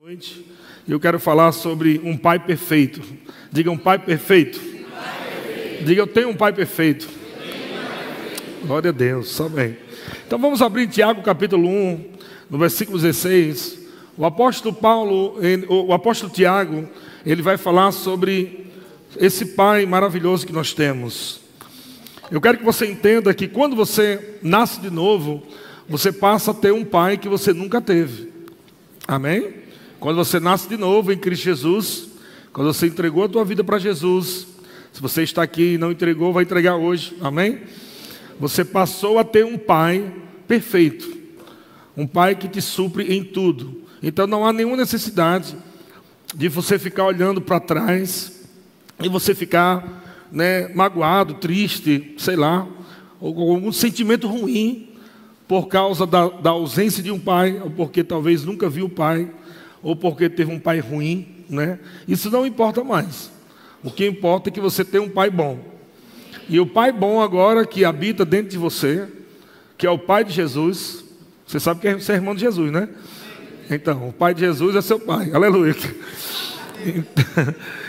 noite. Eu quero falar sobre um pai perfeito. Diga um pai perfeito. Diga eu tenho um pai perfeito. Glória a Deus, amém. Então vamos abrir Tiago capítulo 1, no versículo 16. O apóstolo Paulo, o apóstolo Tiago, ele vai falar sobre esse pai maravilhoso que nós temos. Eu quero que você entenda que quando você nasce de novo, você passa a ter um pai que você nunca teve. Amém? Quando você nasce de novo em Cristo Jesus, quando você entregou a tua vida para Jesus, se você está aqui e não entregou, vai entregar hoje, amém? Você passou a ter um pai perfeito, um pai que te supre em tudo. Então não há nenhuma necessidade de você ficar olhando para trás e você ficar né, magoado, triste, sei lá, ou com algum sentimento ruim por causa da, da ausência de um pai, ou porque talvez nunca viu o pai ou porque teve um pai ruim, né? Isso não importa mais. O que importa é que você tem um pai bom. E o pai bom agora que habita dentro de você, que é o pai de Jesus, você sabe que você é irmão de Jesus, né? Então, o pai de Jesus é seu pai. Aleluia.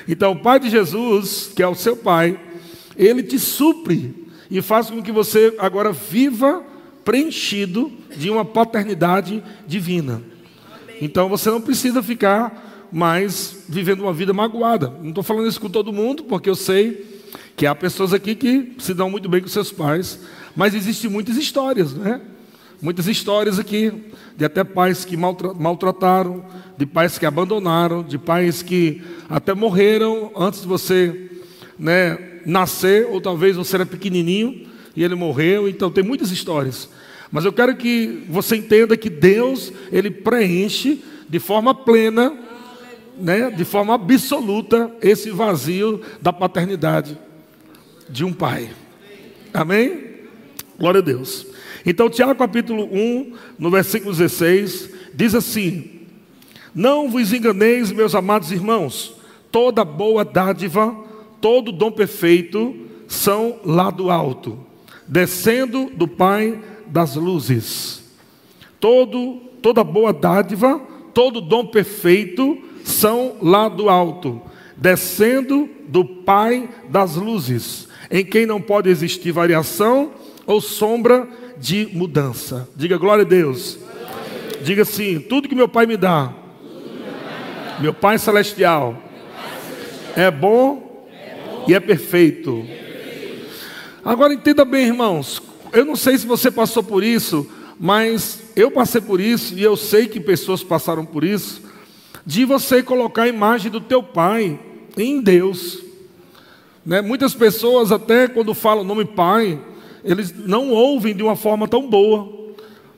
Então, o pai de Jesus, que é o seu pai, ele te supre e faz com que você agora viva preenchido de uma paternidade divina. Então você não precisa ficar mais vivendo uma vida magoada. Não estou falando isso com todo mundo, porque eu sei que há pessoas aqui que se dão muito bem com seus pais, mas existem muitas histórias, né? Muitas histórias aqui de até pais que maltrataram, de pais que abandonaram, de pais que até morreram antes de você né, nascer, ou talvez você era pequenininho e ele morreu. Então tem muitas histórias. Mas eu quero que você entenda que Deus, ele preenche de forma plena, né, de forma absoluta, esse vazio da paternidade de um pai. Amém? Glória a Deus. Então, Tiago capítulo 1, no versículo 16, diz assim: Não vos enganeis, meus amados irmãos, toda boa dádiva, todo dom perfeito são lá do alto, descendo do Pai das luzes. Todo, toda boa dádiva, todo dom perfeito são lá do alto, descendo do Pai das luzes, em quem não pode existir variação ou sombra de mudança. Diga glória a Deus. Diga assim: tudo que meu Pai me dá, meu Pai celestial, é bom e é perfeito. Agora entenda bem, irmãos, eu não sei se você passou por isso, mas eu passei por isso e eu sei que pessoas passaram por isso, de você colocar a imagem do teu pai em Deus. Né? Muitas pessoas, até quando falam o nome pai, eles não ouvem de uma forma tão boa.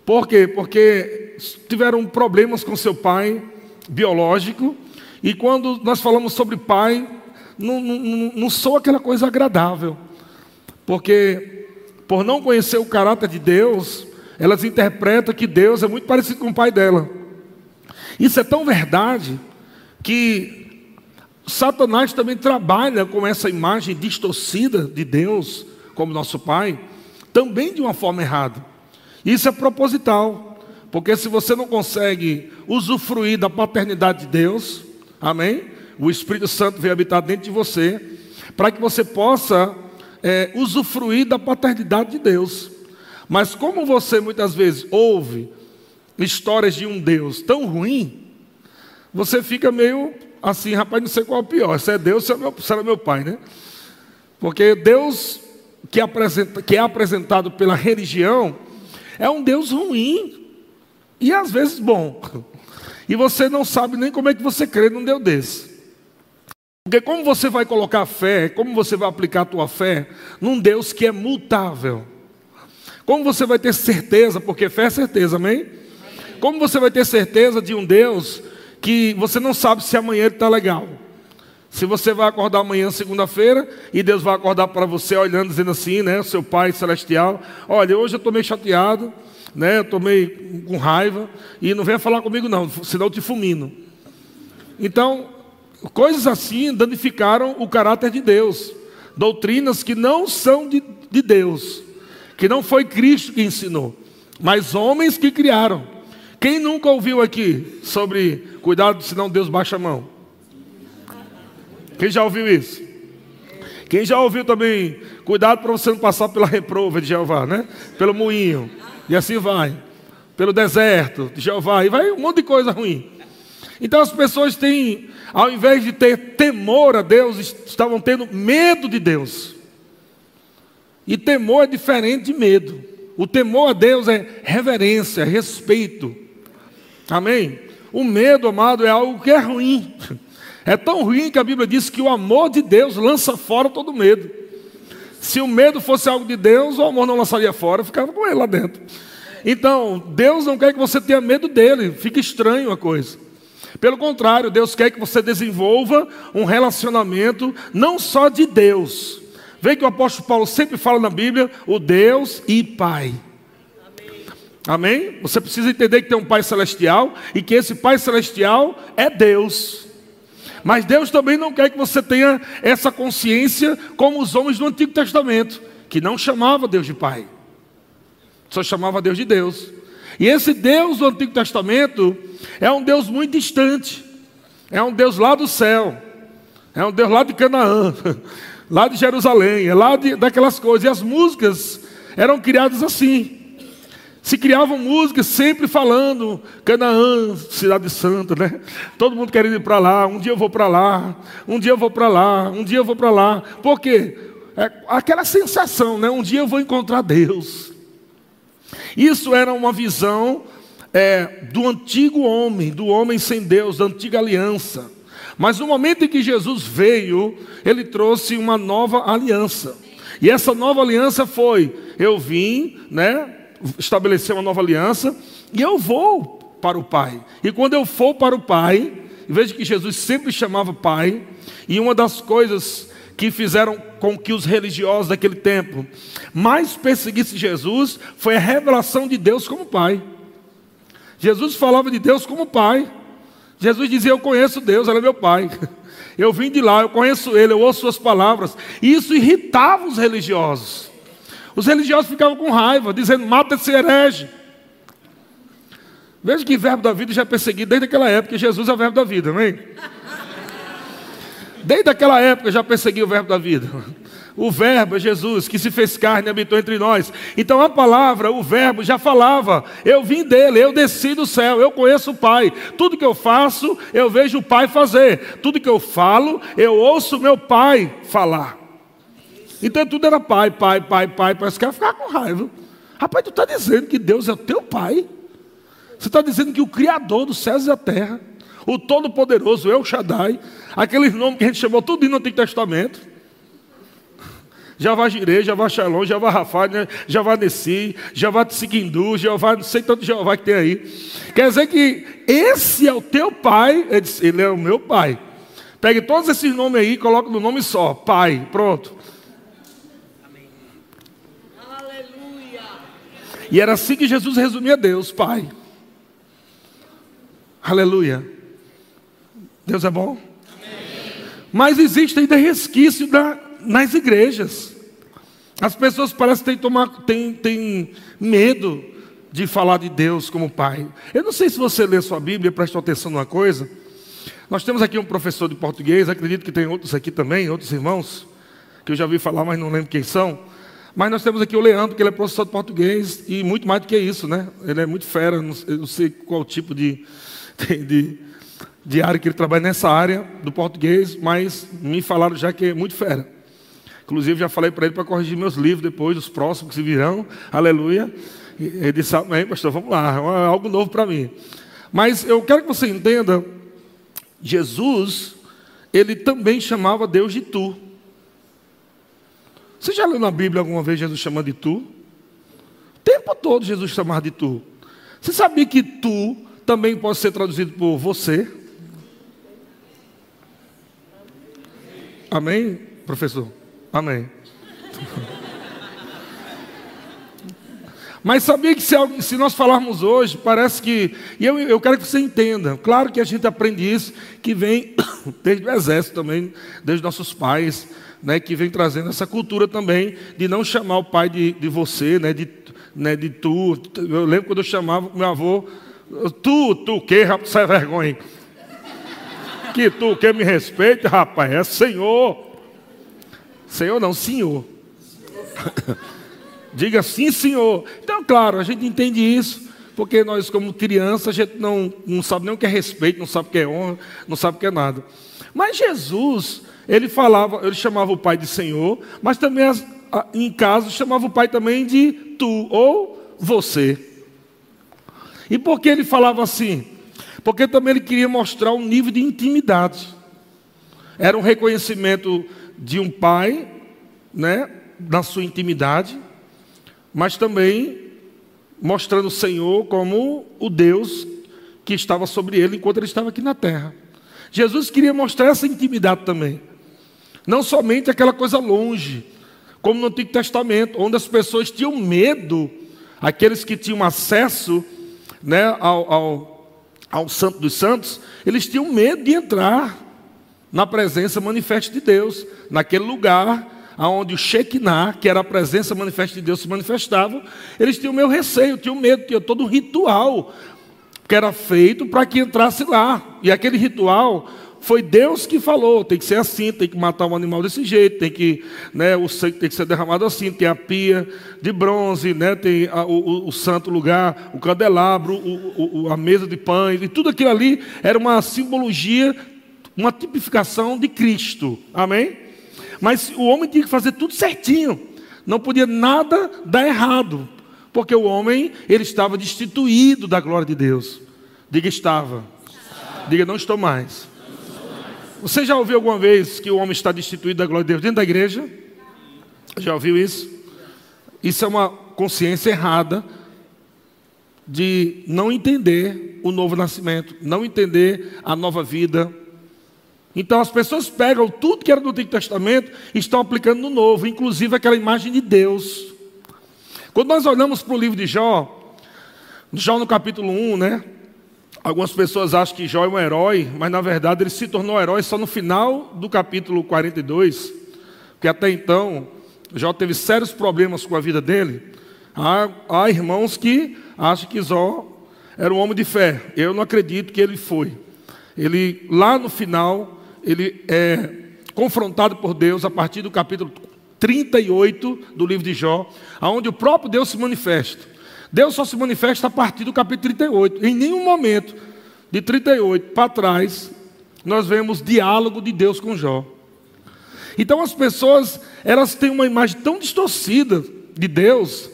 Por quê? Porque tiveram problemas com seu pai biológico, e quando nós falamos sobre pai, não, não, não soa aquela coisa agradável. Porque por não conhecer o caráter de Deus, elas interpretam que Deus é muito parecido com o pai dela. Isso é tão verdade que Satanás também trabalha com essa imagem distorcida de Deus como nosso pai, também de uma forma errada. Isso é proposital, porque se você não consegue usufruir da paternidade de Deus, amém? O Espírito Santo vem habitar dentro de você, para que você possa é, usufruir da paternidade de Deus. Mas como você muitas vezes ouve histórias de um Deus tão ruim, você fica meio assim, rapaz, não sei qual é o pior, se é Deus, se é meu, se é meu pai, né? Porque Deus que, apresenta, que é apresentado pela religião é um Deus ruim e às vezes bom. E você não sabe nem como é que você crê num Deus desse. Porque como você vai colocar fé, como você vai aplicar a tua fé num Deus que é mutável? Como você vai ter certeza, porque fé é certeza, amém? Como você vai ter certeza de um Deus que você não sabe se amanhã ele está legal? Se você vai acordar amanhã, segunda-feira, e Deus vai acordar para você olhando, dizendo assim, né? Seu Pai Celestial, olha, hoje eu estou meio chateado, né? Eu estou meio com raiva, e não venha falar comigo não, senão eu te fulmino. Então, Coisas assim danificaram o caráter de Deus. Doutrinas que não são de, de Deus, que não foi Cristo que ensinou, mas homens que criaram, Quem nunca ouviu aqui sobre cuidado, senão Deus baixa a mão? Quem já ouviu isso? Quem já ouviu também, cuidado para você não passar pela reprova de Jeová, né? Pelo moinho. E assim vai. Pelo deserto de Jeová. E vai um monte de coisa ruim. Então as pessoas têm, ao invés de ter temor a Deus, estavam tendo medo de Deus. E temor é diferente de medo. O temor a Deus é reverência, respeito. Amém? O medo, amado, é algo que é ruim. É tão ruim que a Bíblia diz que o amor de Deus lança fora todo medo. Se o medo fosse algo de Deus, o amor não lançaria fora, ficava com ele lá dentro. Então, Deus não quer que você tenha medo dele, fica estranho a coisa. Pelo contrário, Deus quer que você desenvolva um relacionamento não só de Deus. Vê que o apóstolo Paulo sempre fala na Bíblia, o Deus e Pai. Amém? Você precisa entender que tem um Pai celestial e que esse Pai celestial é Deus. Mas Deus também não quer que você tenha essa consciência como os homens do Antigo Testamento, que não chamava Deus de Pai, só chamava Deus de Deus. E esse Deus do Antigo Testamento é um Deus muito distante, é um Deus lá do céu, é um Deus lá de Canaã, lá de Jerusalém, é lá de, daquelas coisas. E as músicas eram criadas assim. Se criavam músicas sempre falando Canaã, cidade santa, né? Todo mundo querendo ir para lá. Um dia eu vou para lá. Um dia eu vou para lá. Um dia eu vou para lá. Por quê? É aquela sensação, né? Um dia eu vou encontrar Deus. Isso era uma visão é, do antigo homem, do homem sem Deus, da antiga aliança. Mas no momento em que Jesus veio, ele trouxe uma nova aliança. E essa nova aliança foi: eu vim, né? estabelecer uma nova aliança e eu vou para o Pai. E quando eu for para o Pai, veja que Jesus sempre chamava Pai, e uma das coisas que fizeram com que os religiosos daquele tempo mais perseguissem Jesus foi a revelação de Deus como Pai. Jesus falava de Deus como Pai. Jesus dizia: Eu conheço Deus, Ele é meu Pai. Eu vim de lá, eu conheço Ele, eu ouço Suas palavras. E isso irritava os religiosos. Os religiosos ficavam com raiva, dizendo: mata esse herege. Veja que verbo da vida já é perseguido desde aquela época, Jesus é o verbo da vida, amém? Desde aquela época já perseguiu o verbo da vida. O verbo é Jesus, que se fez carne e habitou entre nós. Então a palavra, o verbo já falava: eu vim dele, eu desci do céu, eu conheço o Pai. Tudo que eu faço, eu vejo o Pai fazer. Tudo que eu falo, eu ouço meu Pai falar. Então tudo era pai, pai, pai, pai. Parece que ia ficar com raiva. Rapaz, tu está dizendo que Deus é o teu pai? Você está dizendo que o Criador dos céus e da terra, o Todo-Poderoso, El Shaddai, aqueles nomes que a gente chamou tudo no Antigo Testamento. Javá Jireh, Javá Shalom, Javá Rafa, né? Javá Nessi, Javá Tsiquindu, Jeová, não sei tanto Jeová que tem aí. Quer dizer que esse é o teu pai, ele, disse, ele é o meu pai. Pegue todos esses nomes aí e coloque no nome só, pai, pronto. E era assim que Jesus resumia Deus, Pai. Aleluia. Deus é bom? Mas existe ainda resquício da, nas igrejas. As pessoas parecem ter tomar, medo de falar de Deus como Pai. Eu não sei se você lê sua Bíblia, presta atenção numa coisa. Nós temos aqui um professor de português, acredito que tem outros aqui também, outros irmãos, que eu já ouvi falar, mas não lembro quem são. Mas nós temos aqui o Leandro, que ele é professor de português, e muito mais do que isso, né? Ele é muito fera, não sei qual tipo de, de, de área que ele trabalha nessa área do português, mas me falaram já que é muito fera. Inclusive, já falei para ele para corrigir meus livros depois, os próximos que se virão, aleluia. Ele disse, amém, pastor, vamos lá, é algo novo para mim. Mas eu quero que você entenda, Jesus, ele também chamava Deus de tu. Você já leu na Bíblia alguma vez Jesus chamando de tu? O tempo todo Jesus chamava de tu. Você sabia que tu também pode ser traduzido por você? Amém, professor? Amém. Mas sabia que se, se, nós falarmos hoje, parece que. E eu, eu quero que você entenda. Claro que a gente aprende isso, que vem desde o exército também, desde nossos pais, né, que vem trazendo essa cultura também de não chamar o pai de, de você, né, de, né, de tu. Eu lembro quando eu chamava meu avô, Tu, tu que, rapaz, sem vergonha. Que tu que me respeita, rapaz, é Senhor. Senhor não, Senhor. Diga sim, Senhor. Então, claro, a gente entende isso, porque nós, como criança, a gente não, não sabe nem o que é respeito, não sabe o que é honra, não sabe o que é nada. Mas Jesus, ele falava, ele chamava o Pai de Senhor, mas também em casa chamava o Pai também de tu ou você. E por que ele falava assim? Porque também ele queria mostrar um nível de intimidade. Era um reconhecimento de um pai, né, na sua intimidade, mas também mostrando o Senhor como o Deus que estava sobre ele enquanto ele estava aqui na terra. Jesus queria mostrar essa intimidade também. Não somente aquela coisa longe, como no Antigo Testamento, onde as pessoas tinham medo, aqueles que tinham acesso né, ao, ao, ao Santo dos Santos, eles tinham medo de entrar na presença manifesta de Deus, naquele lugar onde o Shekinah, que era a presença manifesta de Deus, se manifestava, eles tinham meu receio, tinham medo, tinha todo um ritual que era feito para que entrasse lá. E aquele ritual foi Deus que falou, tem que ser assim, tem que matar um animal desse jeito, tem que, né, o sangue tem que ser derramado assim, tem a pia de bronze, né, tem a, o, o, santo lugar, o candelabro, o, o, a mesa de pães, e tudo aquilo ali era uma simbologia, uma tipificação de Cristo, amém? Mas o homem tinha que fazer tudo certinho, não podia nada dar errado, porque o homem, ele estava destituído da glória de Deus, diga estava, diga não estou mais, você já ouviu alguma vez que o homem está destituído da glória de Deus dentro da igreja? Já ouviu isso? Isso é uma consciência errada de não entender o novo nascimento, não entender a nova vida. Então as pessoas pegam tudo que era do Antigo Testamento e estão aplicando no novo, inclusive aquela imagem de Deus. Quando nós olhamos para o livro de Jó, Jó no capítulo 1, né? Algumas pessoas acham que Jó é um herói, mas na verdade ele se tornou herói só no final do capítulo 42, porque até então Jó teve sérios problemas com a vida dele. Há, há irmãos que acham que Jó era um homem de fé. Eu não acredito que ele foi. Ele, lá no final, ele é confrontado por Deus a partir do capítulo 38 do livro de Jó, onde o próprio Deus se manifesta. Deus só se manifesta a partir do capítulo 38. Em nenhum momento, de 38 para trás, nós vemos diálogo de Deus com Jó. Então as pessoas, elas têm uma imagem tão distorcida de Deus,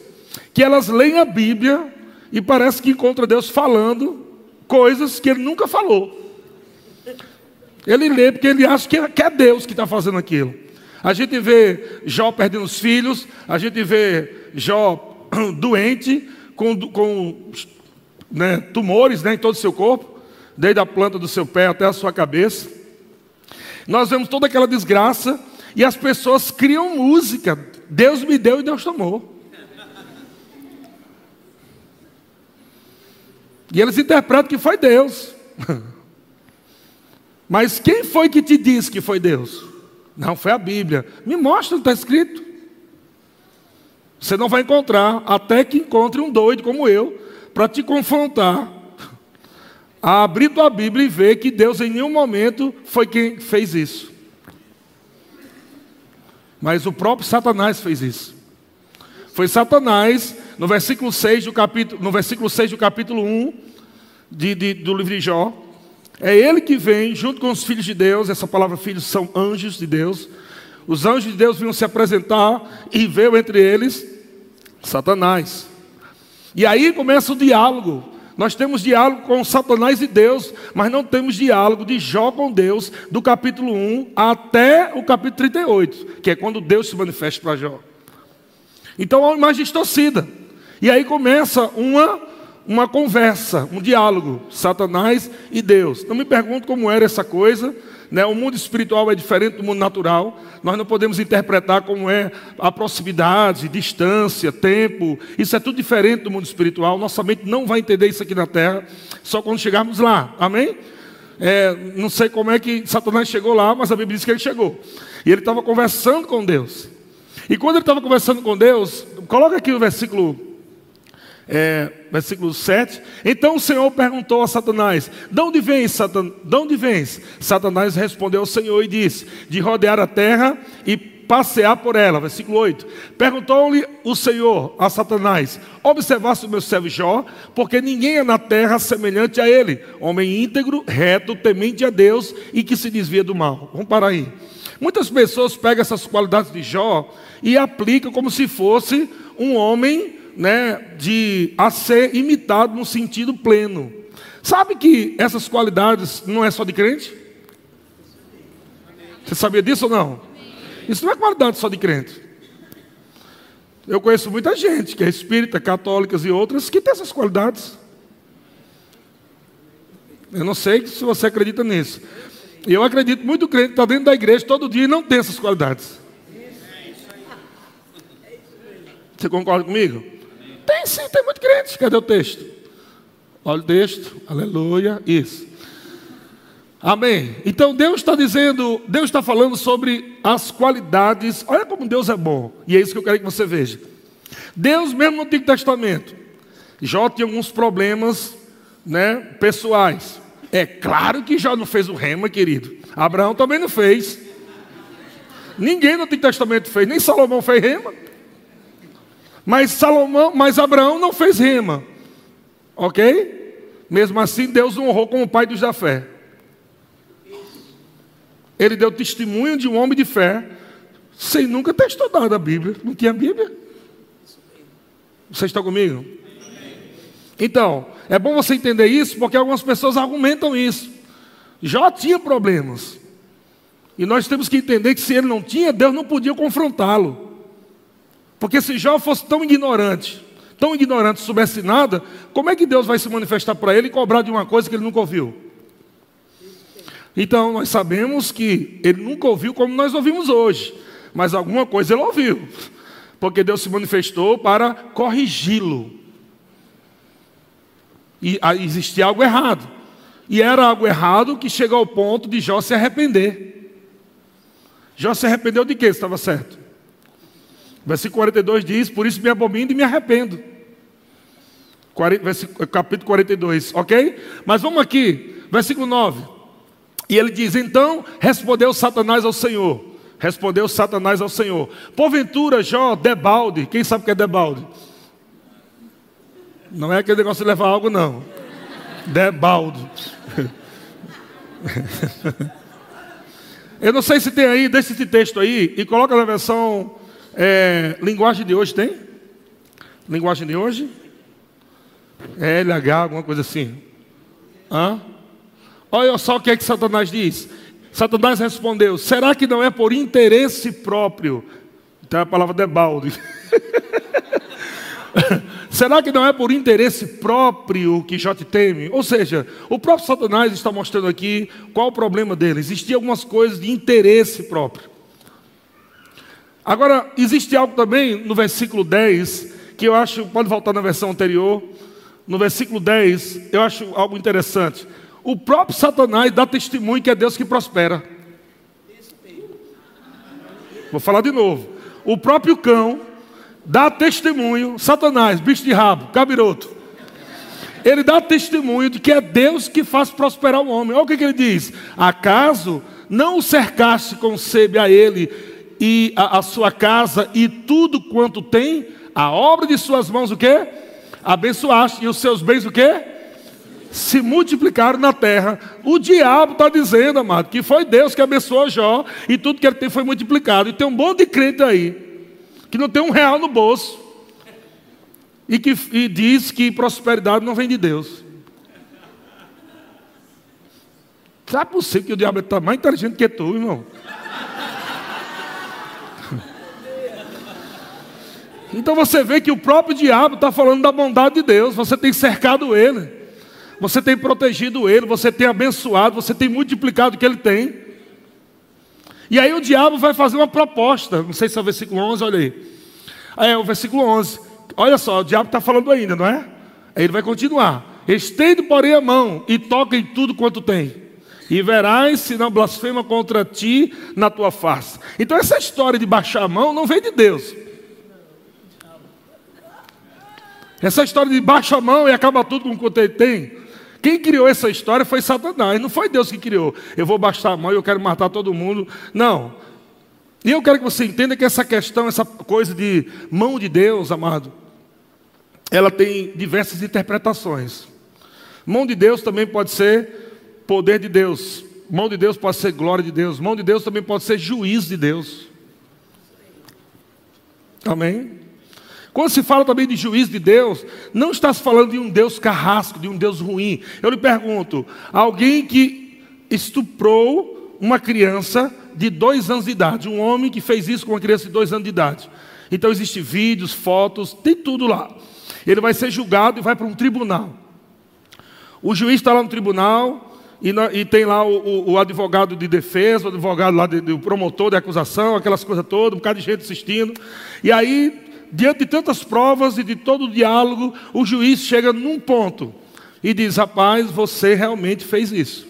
que elas leem a Bíblia e parece que encontra Deus falando coisas que ele nunca falou. Ele lê porque ele acha que é Deus que está fazendo aquilo. A gente vê Jó perdendo os filhos, a gente vê Jó doente, com, com né, tumores né, em todo o seu corpo, desde a planta do seu pé até a sua cabeça. Nós vemos toda aquela desgraça e as pessoas criam música. Deus me deu e Deus tomou. E eles interpretam que foi Deus. Mas quem foi que te disse que foi Deus? Não, foi a Bíblia. Me mostra, está escrito. Você não vai encontrar, até que encontre um doido como eu, para te confrontar, a abrir tua Bíblia e ver que Deus em nenhum momento foi quem fez isso. Mas o próprio Satanás fez isso. Foi Satanás, no versículo 6 do capítulo, no versículo 6 do capítulo 1 de, de, do livro de Jó. É ele que vem, junto com os filhos de Deus, essa palavra filhos são anjos de Deus, os anjos de Deus vinham se apresentar e veio entre eles Satanás. E aí começa o diálogo. Nós temos diálogo com Satanás e Deus, mas não temos diálogo de Jó com Deus, do capítulo 1 até o capítulo 38, que é quando Deus se manifesta para Jó. Então há uma imagem distorcida. E aí começa uma, uma conversa, um diálogo, Satanás e Deus. Não me pergunto como era essa coisa, né? O mundo espiritual é diferente do mundo natural. Nós não podemos interpretar como é a proximidade, distância, tempo. Isso é tudo diferente do mundo espiritual. Nossa mente não vai entender isso aqui na terra, só quando chegarmos lá. Amém? É, não sei como é que Satanás chegou lá, mas a Bíblia diz que ele chegou. E ele estava conversando com Deus. E quando ele estava conversando com Deus, coloca aqui o versículo é, versículo 7. Então o Senhor perguntou a Satanás: De onde vens, Satan... de vens? Satanás respondeu ao Senhor e disse: De rodear a terra e passear por ela. Versículo 8. Perguntou-lhe o Senhor a Satanás: Observaste o meu servo Jó, porque ninguém é na terra semelhante a ele, homem íntegro, reto, temente a Deus e que se desvia do mal. Vamos parar aí. Muitas pessoas pegam essas qualidades de Jó e aplicam como se fosse um homem né, de a ser imitado no sentido pleno. Sabe que essas qualidades não é só de crente? Você sabia disso ou não? Isso não é qualidade só de crente. Eu conheço muita gente que é espírita, católicas e outras que tem essas qualidades. Eu não sei se você acredita nisso. Eu acredito muito crente está dentro da igreja todo dia e não tem essas qualidades. Você concorda comigo? Tem sim, tem muito crente. Cadê o texto? Olha o texto. Aleluia. Isso. Amém. Então Deus está dizendo, Deus está falando sobre as qualidades. Olha como Deus é bom. E é isso que eu quero que você veja. Deus, mesmo no Antigo Testamento, Jó tinha alguns problemas né, pessoais. É claro que Jó não fez o rema, querido. Abraão também não fez. Ninguém no Antigo Testamento fez, nem Salomão fez rema. Mas Salomão, mas Abraão não fez rima. Ok? Mesmo assim, Deus o honrou como pai dos da fé. Ele deu testemunho de um homem de fé, sem nunca ter estudado a Bíblia. Não tinha Bíblia? Vocês estão comigo? Então, é bom você entender isso, porque algumas pessoas argumentam isso. Já tinha problemas. E nós temos que entender que se ele não tinha, Deus não podia confrontá-lo. Porque se Jó fosse tão ignorante, tão ignorante, soubesse nada, como é que Deus vai se manifestar para ele e cobrar de uma coisa que ele nunca ouviu? Então, nós sabemos que ele nunca ouviu como nós ouvimos hoje, mas alguma coisa ele ouviu, porque Deus se manifestou para corrigi-lo. E existia algo errado, e era algo errado que chegou ao ponto de Jó se arrepender. Jó se arrependeu de quê? Estava certo. Versículo 42 diz: Por isso me abomino e me arrependo. Capítulo 42, ok? Mas vamos aqui, versículo 9. E ele diz: Então respondeu Satanás ao Senhor. Respondeu Satanás ao Senhor: Porventura, Jó, debalde. Quem sabe o que é debalde? Não é aquele negócio de levar algo, não. Debalde. Eu não sei se tem aí, deixa esse texto aí e coloca na versão é, linguagem de hoje tem? Linguagem de hoje? É LH, alguma coisa assim. Hã? Olha só o que é que Satanás diz. Satanás respondeu: Será que não é por interesse próprio? Então é a palavra debalde. Será que não é por interesse próprio que Jó te teme? Ou seja, o próprio Satanás está mostrando aqui qual o problema dele. Existiam algumas coisas de interesse próprio. Agora, existe algo também no versículo 10, que eu acho, pode voltar na versão anterior, no versículo 10, eu acho algo interessante. O próprio Satanás dá testemunho que é Deus que prospera. Vou falar de novo. O próprio cão dá testemunho, Satanás, bicho de rabo, cabiroto. Ele dá testemunho de que é Deus que faz prosperar o homem. Olha o que, que ele diz: Acaso não o cercaste com sebe a ele e a, a sua casa e tudo quanto tem, a obra de suas mãos o quê? Abençoaste. E os seus bens o quê? Se multiplicaram na terra. O diabo está dizendo, amado, que foi Deus que abençoou Jó e tudo que ele tem foi multiplicado. E tem um monte de crente aí, que não tem um real no bolso, e que e diz que prosperidade não vem de Deus. Será possível que o diabo está mais inteligente que tu, irmão? Então você vê que o próprio diabo está falando da bondade de Deus. Você tem cercado ele, você tem protegido ele, você tem abençoado, você tem multiplicado o que ele tem. E aí o diabo vai fazer uma proposta. Não sei se é o versículo 11, olha aí. É o versículo 11. Olha só, o diabo está falando ainda, não é? Aí ele vai continuar. Estende, porém, a mão e toca em tudo quanto tem. E verás se não blasfema contra ti na tua face. Então essa história de baixar a mão não vem de Deus. Essa história de baixa a mão e acaba tudo com o que ele tem. Quem criou essa história foi Satanás, não foi Deus que criou. Eu vou baixar a mão e eu quero matar todo mundo. Não. E eu quero que você entenda que essa questão, essa coisa de mão de Deus, amado, ela tem diversas interpretações. Mão de Deus também pode ser poder de Deus. Mão de Deus pode ser glória de Deus. Mão de Deus também pode ser juízo de Deus. Amém? Quando se fala também de juízo de Deus, não está se falando de um Deus carrasco, de um Deus ruim. Eu lhe pergunto: alguém que estuprou uma criança de dois anos de idade, um homem que fez isso com uma criança de dois anos de idade. Então existem vídeos, fotos, tem tudo lá. Ele vai ser julgado e vai para um tribunal. O juiz está lá no tribunal e, na, e tem lá o, o, o, advogado de defesa, o advogado lá do promotor de acusação, aquelas coisas todas, um bocado de gente assistindo. E aí diante de tantas provas e de todo o diálogo, o juiz chega num ponto e diz: Rapaz, você realmente fez isso.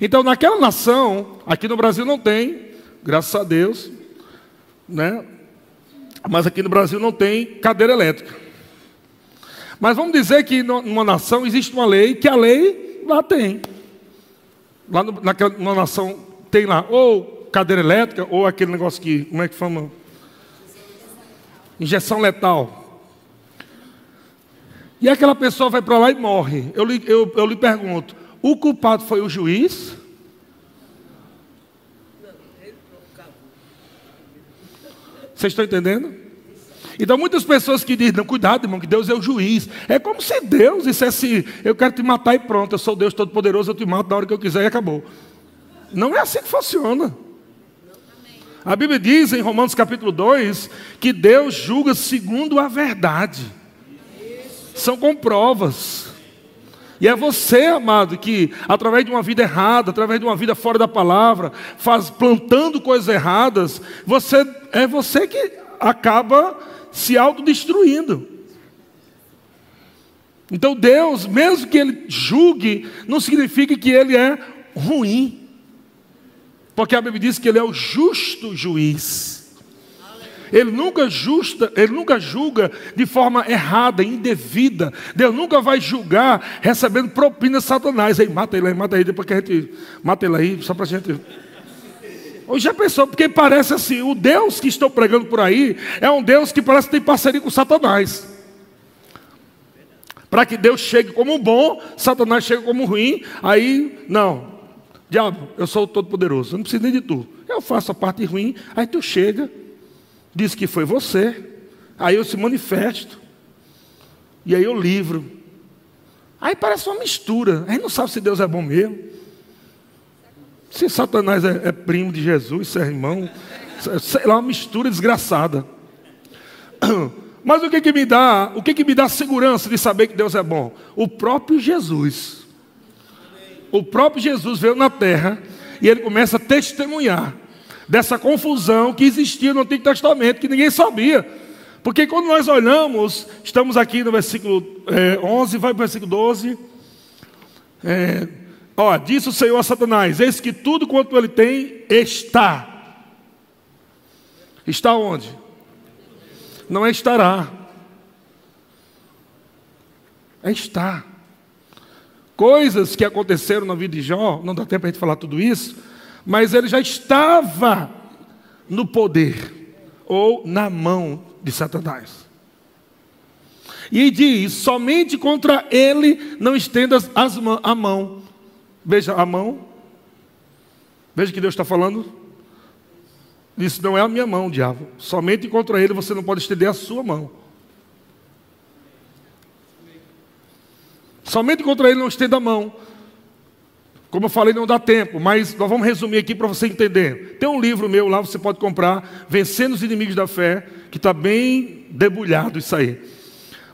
Então, naquela nação, aqui no Brasil não tem, graças a Deus, né? Mas aqui no Brasil não tem cadeira elétrica. Mas vamos dizer que numa nação existe uma lei que a lei lá tem. Lá no, naquela, numa nação tem lá ou cadeira elétrica ou aquele negócio que, como é que chama? Injeção letal. E aquela pessoa vai para lá e morre. Eu lhe, eu, eu lhe pergunto: o culpado foi o juiz? Vocês estão entendendo? Então, muitas pessoas que dizem, cuidado, irmão, que Deus é o juiz. É como se Deus dissesse, eu quero te matar e pronto, eu sou Deus Todo-Poderoso, eu te mato na hora que eu quiser e acabou. Não é assim que funciona. A Bíblia diz em Romanos capítulo 2 que Deus julga segundo a verdade. São com provas. E é você, amado, que através de uma vida errada, através de uma vida fora da palavra, faz plantando coisas erradas, você é você que acaba se autodestruindo. Então Deus, mesmo que ele julgue, não significa que ele é ruim. Porque a Bíblia diz que ele é o justo juiz. Ele nunca, justa, ele nunca julga de forma errada, indevida. Deus nunca vai julgar recebendo propina de Satanás. Aí mata ele aí, mata ele, depois que a gente mata ele aí, só para a gente. Hoje já pensou, porque parece assim, o Deus que estou pregando por aí é um Deus que parece que tem parceria com Satanás. Para que Deus chegue como bom, Satanás chegue como ruim, aí não, Diabo, eu sou o Todo-Poderoso, eu não preciso nem de tu. Eu faço a parte ruim, aí tu chega, diz que foi você, aí eu se manifesto, e aí eu livro. Aí parece uma mistura, aí não sabe se Deus é bom mesmo. Se Satanás é, é primo de Jesus, se é irmão, sei lá, uma mistura desgraçada. Mas o que, que me dá, o que, que me dá segurança de saber que Deus é bom? O próprio Jesus. O próprio Jesus veio na terra e ele começa a testemunhar dessa confusão que existia no Antigo Testamento, que ninguém sabia. Porque quando nós olhamos, estamos aqui no versículo é, 11, vai para o versículo 12. É, ó, disse o Senhor a Satanás: Eis que tudo quanto ele tem está. Está onde? Não é estará. É estar coisas que aconteceram na vida de Jó, não dá tempo para a gente falar tudo isso, mas ele já estava no poder ou na mão de Satanás. E diz: somente contra ele não estendas as, a mão. Veja a mão. Veja que Deus está falando. Isso não é a minha mão, diabo. Somente contra ele você não pode estender a sua mão. Somente contra ele não estenda a mão. Como eu falei, não dá tempo, mas nós vamos resumir aqui para você entender. Tem um livro meu lá, você pode comprar, Vencendo os Inimigos da Fé, que está bem debulhado isso aí.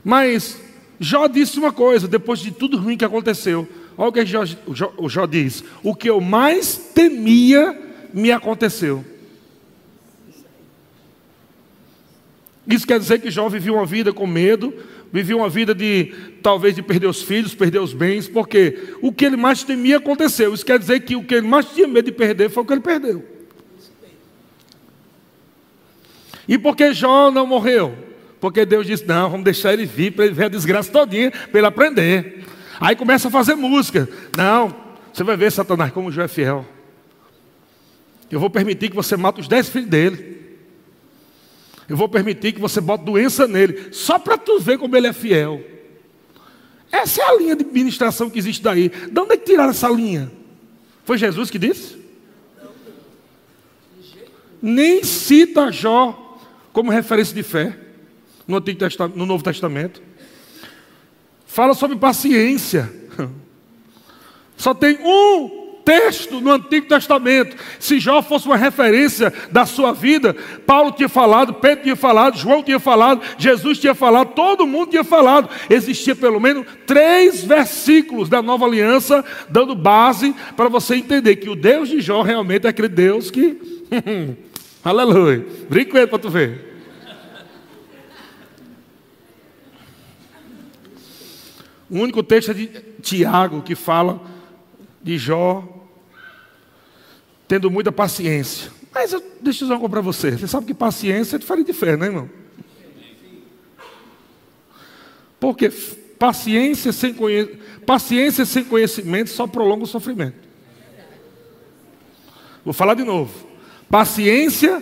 Mas Jó disse uma coisa, depois de tudo ruim que aconteceu. Olha o que Jó, Jó, Jó diz: O que eu mais temia me aconteceu. Isso quer dizer que Jó vivia uma vida com medo, vivia uma vida de talvez de perder os filhos, perder os bens, porque o que ele mais temia aconteceu. Isso quer dizer que o que ele mais tinha medo de perder foi o que ele perdeu. E por que Jó não morreu? Porque Deus disse: não, vamos deixar ele vir para ele ver a desgraça todinha, para ele aprender. Aí começa a fazer música. Não, você vai ver, Satanás, como Jó é fiel. Eu vou permitir que você mate os dez filhos dele. Eu vou permitir que você bote doença nele, só para tu ver como ele é fiel. Essa é a linha de ministração que existe daí. De onde é que tiraram essa linha? Foi Jesus que disse? Nem cita Jó como referência de fé no, Antigo Testamento, no Novo Testamento. Fala sobre paciência. Só tem um texto no Antigo Testamento. Se Jó fosse uma referência da sua vida, Paulo tinha falado, Pedro tinha falado, João tinha falado, Jesus tinha falado, todo mundo tinha falado. Existia pelo menos três versículos da nova aliança dando base para você entender que o Deus de Jó realmente é aquele Deus que. Aleluia. Brinca com ele para tu ver. O único texto é de Tiago que fala de Jó tendo muita paciência. Mas eu, deixa eu dizer coisa para você. Você sabe que paciência é diferente de fé, né, irmão? Porque paciência sem, conhe... paciência sem conhecimento só prolonga o sofrimento. Vou falar de novo. Paciência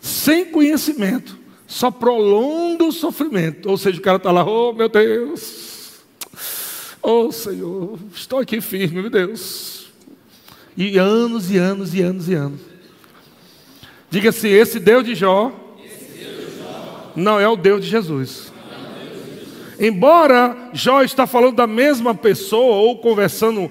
sem conhecimento só prolonga o sofrimento. Ou seja, o cara está lá, oh meu Deus, oh Senhor, estou aqui firme, meu Deus. E anos e anos e anos e anos. Diga-se, esse Deus de Jó, Deus de Jó não é o Deus de Jesus. Embora Jó está falando da mesma pessoa ou conversando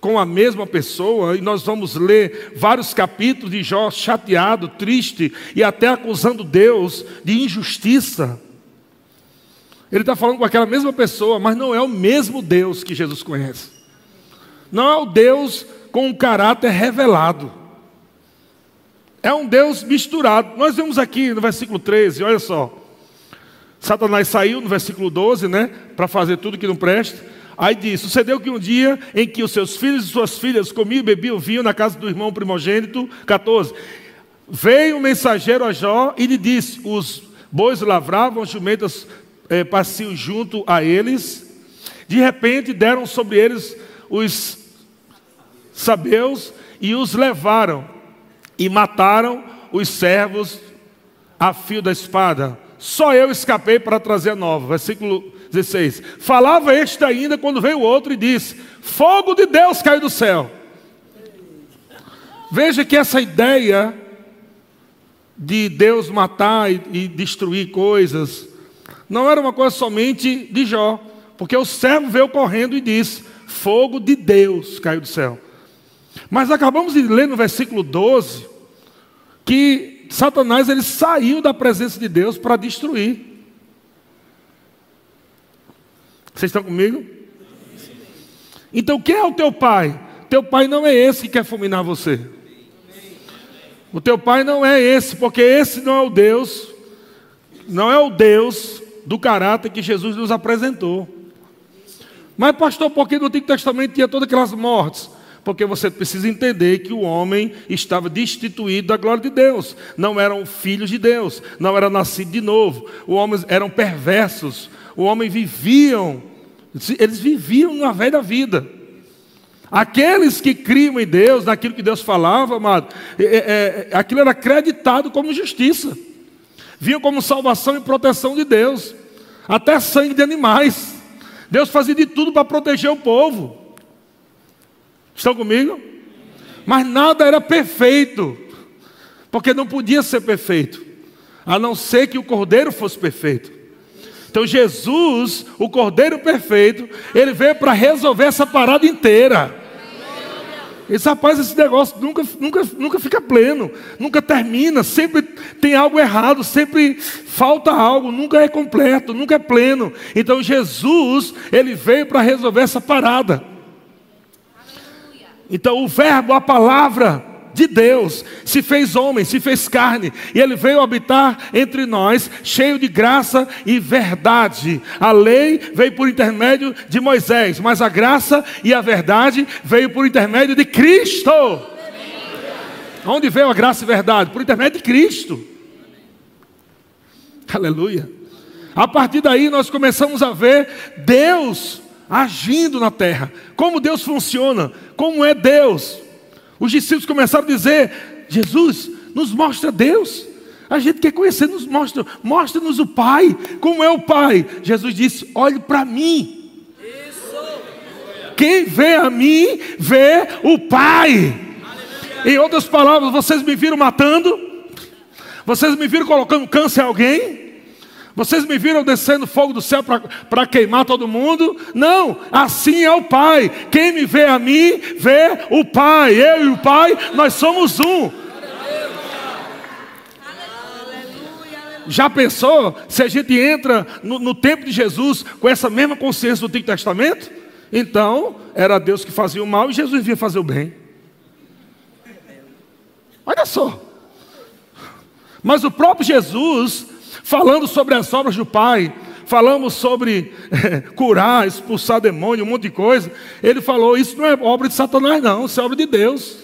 com a mesma pessoa, e nós vamos ler vários capítulos de Jó chateado, triste e até acusando Deus de injustiça. Ele está falando com aquela mesma pessoa, mas não é o mesmo Deus que Jesus conhece. Não é o Deus com um caráter revelado. É um Deus misturado. Nós vemos aqui no versículo 13, olha só. Satanás saiu no versículo 12, né? Para fazer tudo que não presta. Aí diz: Sucedeu que um dia em que os seus filhos e suas filhas comiam e bebiam vinho na casa do irmão primogênito, 14. Veio um mensageiro a Jó e lhe disse: Os bois lavravam, as jumentas eh, passiam junto a eles. De repente deram sobre eles os sabeus e os levaram e mataram os servos a fio da espada. Só eu escapei para trazer a nova. Versículo 16. Falava este ainda quando veio outro e disse: Fogo de Deus caiu do céu. Veja que essa ideia de Deus matar e destruir coisas não era uma coisa somente de Jó, porque o servo veio correndo e disse: Fogo de Deus caiu do céu. Mas acabamos de ler no versículo 12 que Satanás ele saiu da presença de Deus para destruir. Vocês estão comigo? Então quem é o teu pai? Teu pai não é esse que quer fulminar você. O teu pai não é esse, porque esse não é o Deus, não é o Deus do caráter que Jesus nos apresentou. Mas, pastor, por que no Antigo Testamento tinha todas aquelas mortes? Porque você precisa entender que o homem estava destituído da glória de Deus. Não eram filhos de Deus, não era nascido de novo. Os homens eram perversos. O homem viviam, eles viviam na velha vida. Aqueles que criam em Deus, naquilo que Deus falava, amado, é, é, é, aquilo era acreditado como justiça. Viam como salvação e proteção de Deus. Até sangue de animais. Deus fazia de tudo para proteger o povo. Estão comigo? Mas nada era perfeito. Porque não podia ser perfeito. A não ser que o cordeiro fosse perfeito. Então Jesus, o Cordeiro Perfeito, ele veio para resolver essa parada inteira. Esse rapaz, esse negócio nunca, nunca, nunca fica pleno, nunca termina, sempre tem algo errado, sempre falta algo, nunca é completo, nunca é pleno. Então Jesus, ele veio para resolver essa parada. Então o verbo, a palavra, de Deus, se fez homem, se fez carne, e ele veio habitar entre nós, cheio de graça e verdade. A lei veio por intermédio de Moisés, mas a graça e a verdade veio por intermédio de Cristo. Onde veio a graça e a verdade? Por intermédio de Cristo. Aleluia. A partir daí nós começamos a ver Deus agindo na terra, como Deus funciona, como é Deus. Os discípulos começaram a dizer: Jesus, nos mostra Deus. A gente quer conhecer, nos mostra, mostra-nos o Pai. Como é o Pai? Jesus disse: olhe para mim. Quem vê a mim, vê o Pai. Em outras palavras, vocês me viram matando? Vocês me viram colocando câncer em alguém? Vocês me viram descendo fogo do céu para queimar todo mundo? Não, assim é o Pai. Quem me vê a mim, vê o Pai. Eu e o Pai, nós somos um. Já pensou se a gente entra no, no tempo de Jesus com essa mesma consciência do Antigo Testamento? Então, era Deus que fazia o mal e Jesus vinha fazer o bem. Olha só. Mas o próprio Jesus, falando sobre as obras do Pai, falamos sobre é, curar, expulsar demônio, um monte de coisa. Ele falou: Isso não é obra de Satanás, não, isso é obra de Deus.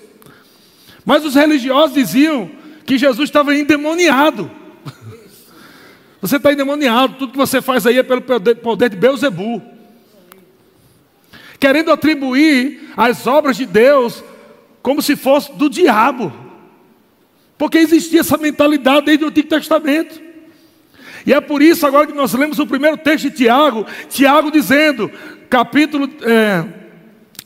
Mas os religiosos diziam que Jesus estava endemoniado. Você está endemoniado, tudo que você faz aí é pelo poder de Beuzebu. Querendo atribuir as obras de Deus como se fosse do diabo. Porque existia essa mentalidade desde o Antigo Testamento. E é por isso agora que nós lemos o primeiro texto de Tiago, Tiago dizendo, capítulo, é,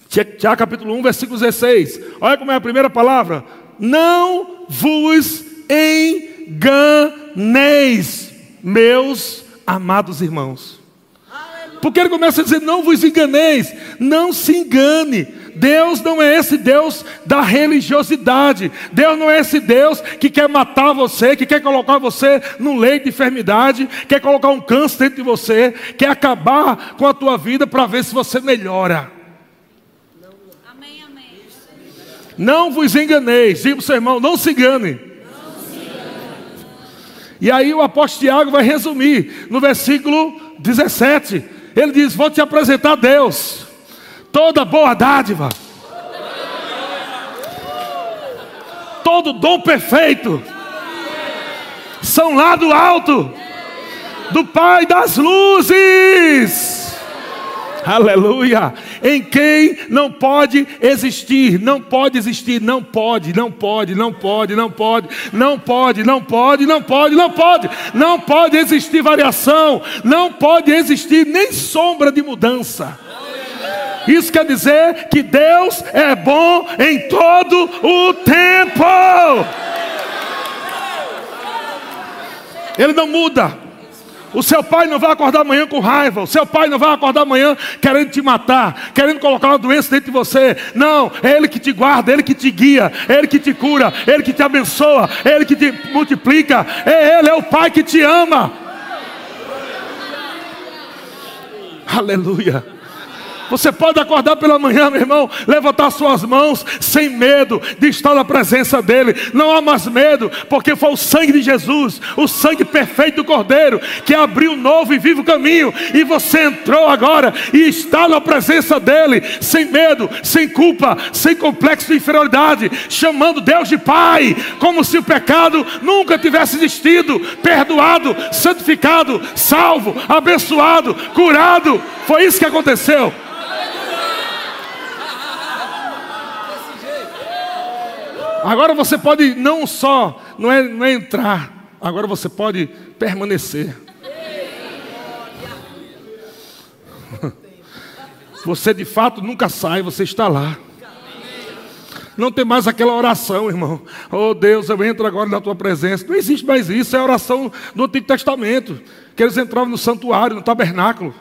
Tiago capítulo 1, versículo 16. Olha como é a primeira palavra. Não vos enganeis, meus amados irmãos. Porque ele começa a dizer: não vos enganeis, não se engane. Deus não é esse Deus da religiosidade. Deus não é esse Deus que quer matar você, que quer colocar você num leito de enfermidade, quer colocar um câncer dentro de você, quer acabar com a tua vida para ver se você melhora. Amém, amém. Não vos enganeis, diga para o seu irmão, não se engane. E aí o apóstolo Tiago vai resumir no versículo 17. Ele diz: Vou te apresentar a Deus toda boa dádiva, todo dom perfeito, são lá do alto, do Pai das luzes. Aleluia! Em quem não pode existir, não pode existir, não pode, não pode, não pode, não pode, não pode, não pode, não pode, não pode, não pode existir variação, não pode existir nem sombra de mudança. Isso quer dizer que Deus é bom em todo o tempo. Ele não muda. O seu pai não vai acordar amanhã com raiva. O seu pai não vai acordar amanhã querendo te matar, querendo colocar uma doença dentro de você. Não, é Ele que te guarda, é Ele que te guia, é Ele que te cura, é Ele que te abençoa, é Ele que te multiplica. É Ele, é o Pai que te ama. Aleluia. Você pode acordar pela manhã, meu irmão, levantar suas mãos sem medo de estar na presença dEle. Não há mais medo, porque foi o sangue de Jesus, o sangue perfeito do Cordeiro, que abriu um novo e vivo caminho. E você entrou agora e está na presença dEle, sem medo, sem culpa, sem complexo de inferioridade, chamando Deus de Pai, como se o pecado nunca tivesse existido, perdoado, santificado, salvo, abençoado, curado. Foi isso que aconteceu. Agora você pode não só, não é, não é entrar, agora você pode permanecer. Você de fato nunca sai, você está lá. Não tem mais aquela oração, irmão. Oh Deus, eu entro agora na tua presença. Não existe mais isso, é a oração do Antigo Testamento. Que eles entravam no santuário, no tabernáculo.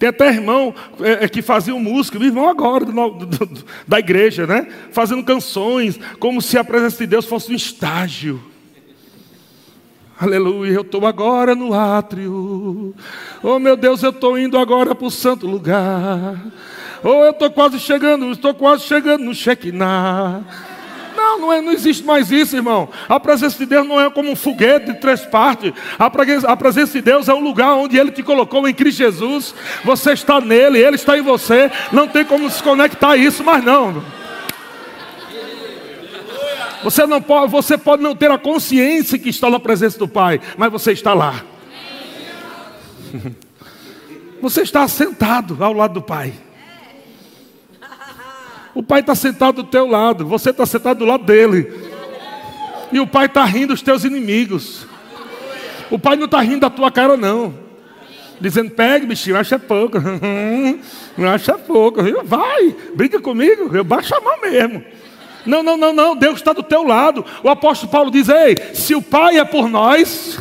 Tem até irmão é, é que fazia música, irmão agora do, do, do, da igreja, né? Fazendo canções, como se a presença de Deus fosse um estágio. Aleluia, eu estou agora no átrio. Oh meu Deus, eu estou indo agora para o santo lugar. Oh, eu estou quase chegando, estou quase chegando no Shekinah. Não, não, é, não existe mais isso, irmão. A presença de Deus não é como um foguete de três partes. A presença, de Deus é um lugar onde Ele te colocou em Cristo Jesus. Você está nele, Ele está em você. Não tem como desconectar isso, mas não. Você, não pode, você pode não ter a consciência que está na presença do Pai, mas você está lá. Você está sentado ao lado do Pai. O Pai está sentado do teu lado, você está sentado do lado dele. E o Pai está rindo dos teus inimigos. O Pai não está rindo da tua cara, não. Dizendo, pegue, bichinho, acha pouco. acha pouco, viu? Vai, briga comigo, eu baixo a mão mesmo. Não, não, não, não, Deus está do teu lado. O apóstolo Paulo diz: Ei, se o Pai é por nós.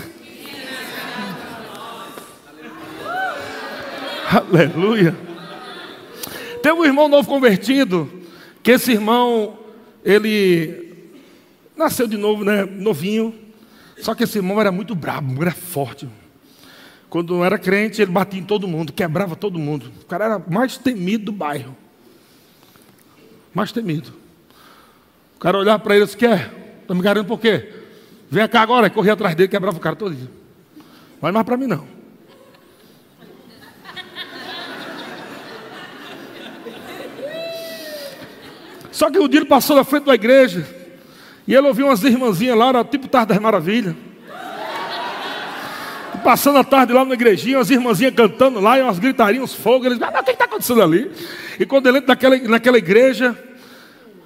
Aleluia. Tem um irmão novo convertido, que esse irmão, ele nasceu de novo, né, novinho. Só que esse irmão era muito brabo, era forte. Quando era crente, ele batia em todo mundo, quebrava todo mundo. O cara era mais temido do bairro. Mais temido. O cara olhava para ele e disse: Quer? Está me garantindo por quê? Vem cá agora. Corria atrás dele, quebrava o cara todo dia. Vai mais para mim não. Só que o dia ele passou na frente da igreja e ele ouviu umas irmãzinhas lá, era tipo Tarde das Maravilhas. Passando a tarde lá na igrejinha, as irmãzinhas cantando lá, e umas gritarias, uns fogos. Eles, mas o que está acontecendo ali? E quando ele entra naquela, naquela igreja,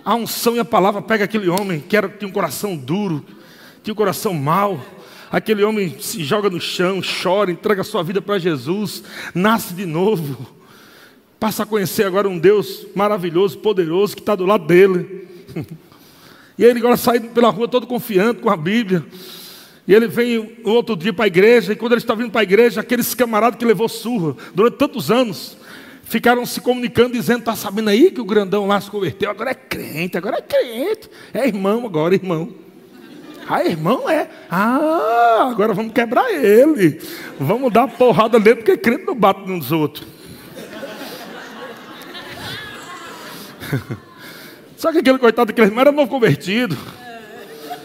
a unção e a palavra pega aquele homem que era, tinha um coração duro, tinha um coração mau. Aquele homem se joga no chão, chora, entrega sua vida para Jesus, nasce de novo. Passa a conhecer agora um Deus maravilhoso, poderoso, que está do lado dele. E ele agora sai pela rua todo confiante com a Bíblia. E ele vem outro dia para a igreja, e quando ele está vindo para a igreja, aqueles camaradas que levou surra durante tantos anos, ficaram se comunicando, dizendo: está sabendo aí que o grandão lá se converteu, agora é crente, agora é crente, é irmão agora, irmão. Ah, irmão é. Ah, agora vamos quebrar ele. Vamos dar porrada nele, porque crente não bate uns outros. Só que aquele coitado daquele irmão era novo convertido.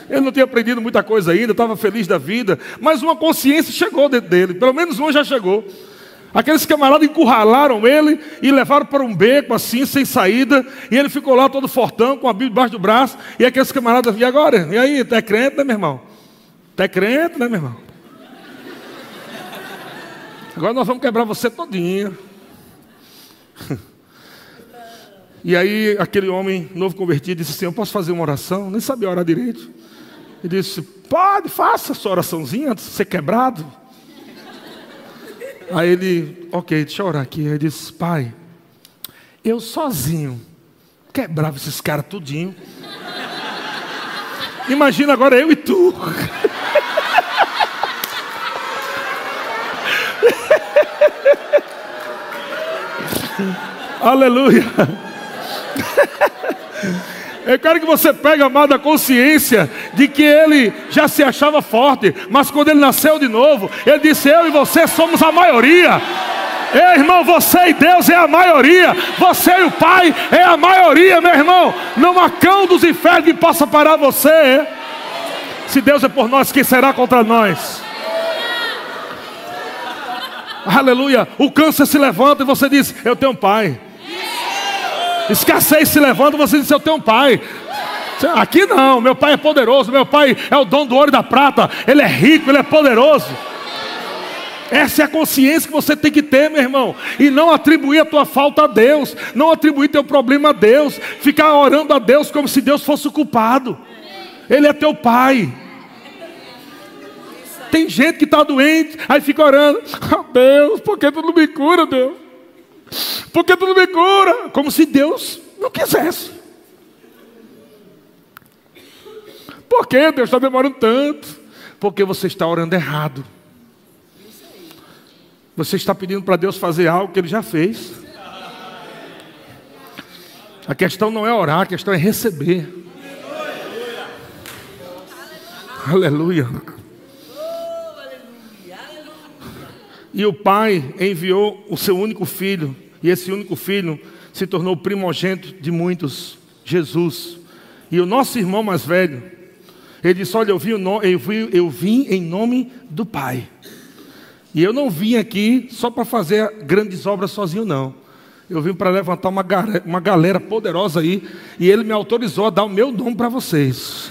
Ele não tinha aprendido muita coisa ainda, estava feliz da vida, mas uma consciência chegou dentro dele, pelo menos uma já chegou. Aqueles camaradas encurralaram ele e levaram para um beco assim, sem saída, e ele ficou lá todo fortão, com a Bíblia debaixo do braço, e aqueles camaradas, e agora? E aí, tu é crente, né, meu irmão? Tu é crente, né, meu irmão? Agora nós vamos quebrar você todinho. E aí aquele homem novo convertido disse assim: Eu posso fazer uma oração? Nem sabia orar direito. Ele disse: Pode, faça sua oraçãozinha antes de ser quebrado. Aí ele, ok, deixa eu orar aqui. Aí ele disse: Pai, eu sozinho quebrava esses caras tudinho. Imagina agora eu e tu. Aleluia. Eu quero que você pegue, amado, a consciência de que ele já se achava forte, mas quando ele nasceu de novo, ele disse: Eu e você somos a maioria. Ei, irmão, você e Deus é a maioria. Você e o Pai é a maioria, meu irmão. Não há cão dos infernos que possa parar você. Se Deus é por nós, quem será contra nós? Aleluia. O câncer se levanta e você diz: Eu tenho um pai. Escassez se levanta, você diz: Eu tenho um pai. Aqui não, meu pai é poderoso, meu pai é o dono do ouro e da prata, ele é rico, ele é poderoso. Essa é a consciência que você tem que ter, meu irmão. E não atribuir a tua falta a Deus. Não atribuir teu problema a Deus. Ficar orando a Deus como se Deus fosse o culpado. Ele é teu pai. Tem gente que está doente, aí fica orando. Oh, Deus, por que tu não me cura, Deus? Por que tu não me cura? Como se Deus não quisesse. Por que Deus está demorando tanto? Porque você está orando errado. Você está pedindo para Deus fazer algo que Ele já fez. A questão não é orar, a questão é receber. Aleluia. E o pai enviou o seu único filho, e esse único filho se tornou primogênito de muitos, Jesus. E o nosso irmão mais velho, ele disse: Olha, eu vim, eu vim, eu vim em nome do Pai. E eu não vim aqui só para fazer grandes obras sozinho, não. Eu vim para levantar uma, uma galera poderosa aí, e ele me autorizou a dar o meu nome para vocês.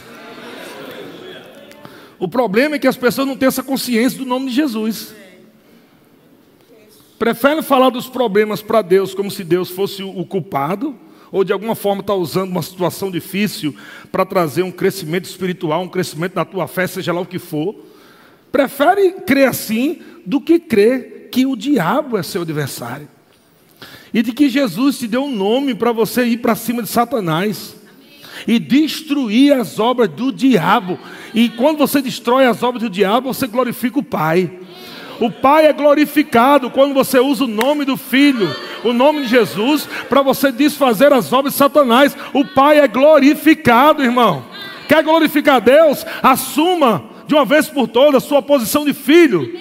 O problema é que as pessoas não têm essa consciência do nome de Jesus. Preferem falar dos problemas para Deus como se Deus fosse o culpado, ou de alguma forma está usando uma situação difícil para trazer um crescimento espiritual, um crescimento na tua fé, seja lá o que for. Prefere crer assim do que crer que o diabo é seu adversário. E de que Jesus te deu um nome para você ir para cima de Satanás e destruir as obras do diabo. E quando você destrói as obras do diabo, você glorifica o Pai. O Pai é glorificado quando você usa o nome do Filho, o nome de Jesus, para você desfazer as obras de Satanás. O Pai é glorificado, irmão. Quer glorificar Deus? Assuma de uma vez por todas a sua posição de filho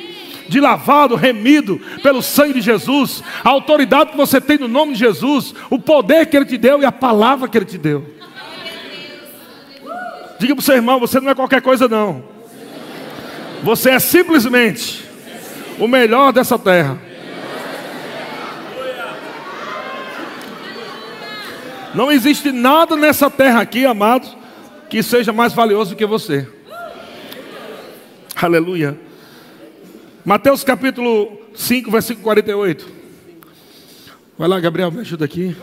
de lavado, remido pelo sangue de Jesus, a autoridade que você tem no nome de Jesus, o poder que Ele te deu e a palavra que Ele te deu. Diga para o seu irmão: você não é qualquer coisa, não. Você é simplesmente o melhor dessa terra. Não existe nada nessa terra aqui, amados, que seja mais valioso do que você. Aleluia. Mateus capítulo 5, versículo 48. Vai lá, Gabriel, me ajuda aqui.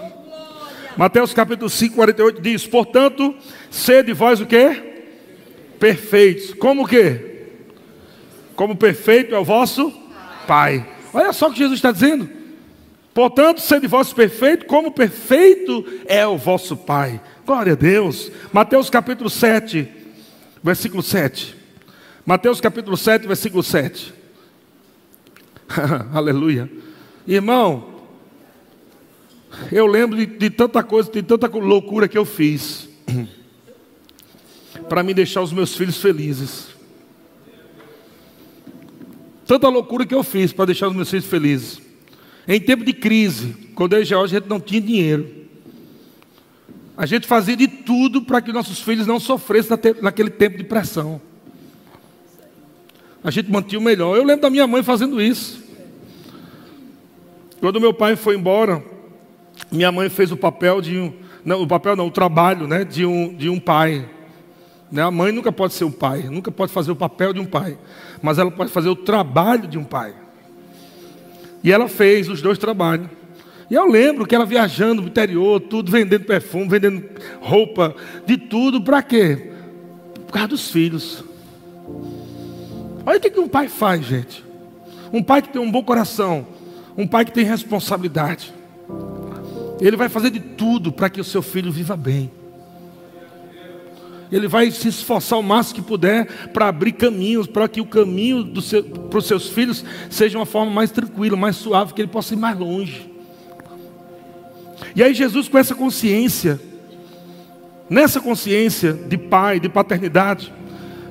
Mateus capítulo 5, 48 diz: Portanto, sede vós o que? Perfeitos. Como o que? Como perfeito é o vosso Pai. Olha só o que Jesus está dizendo. Portanto, sede vós perfeitos, como perfeito é o vosso Pai. Glória a Deus. Mateus capítulo 7, versículo 7. Mateus capítulo 7, versículo 7. Aleluia. Irmão, eu lembro de, de, tanta coisa, de tanta loucura que eu fiz para me deixar os meus filhos felizes. Tanta loucura que eu fiz para deixar os meus filhos felizes. Em tempo de crise, quando eu e George, a gente não tinha dinheiro. A gente fazia de tudo para que nossos filhos não sofressem naquele tempo de pressão. A gente mantinha o melhor. Eu lembro da minha mãe fazendo isso. Quando meu pai foi embora, minha mãe fez o papel de um, não, o papel não, o trabalho, né, de um, de um pai. Né? A mãe nunca pode ser um pai, nunca pode fazer o papel de um pai, mas ela pode fazer o trabalho de um pai. E ela fez os dois trabalhos. E eu lembro que ela viajando no interior, tudo vendendo perfume, vendendo roupa, de tudo, para quê? Por causa dos filhos. Olha o que um pai faz, gente. Um pai que tem um bom coração, um pai que tem responsabilidade. Ele vai fazer de tudo para que o seu filho viva bem. Ele vai se esforçar o máximo que puder para abrir caminhos, para que o caminho seu, para os seus filhos seja uma forma mais tranquila, mais suave, que ele possa ir mais longe. E aí Jesus com essa consciência, nessa consciência de pai, de paternidade,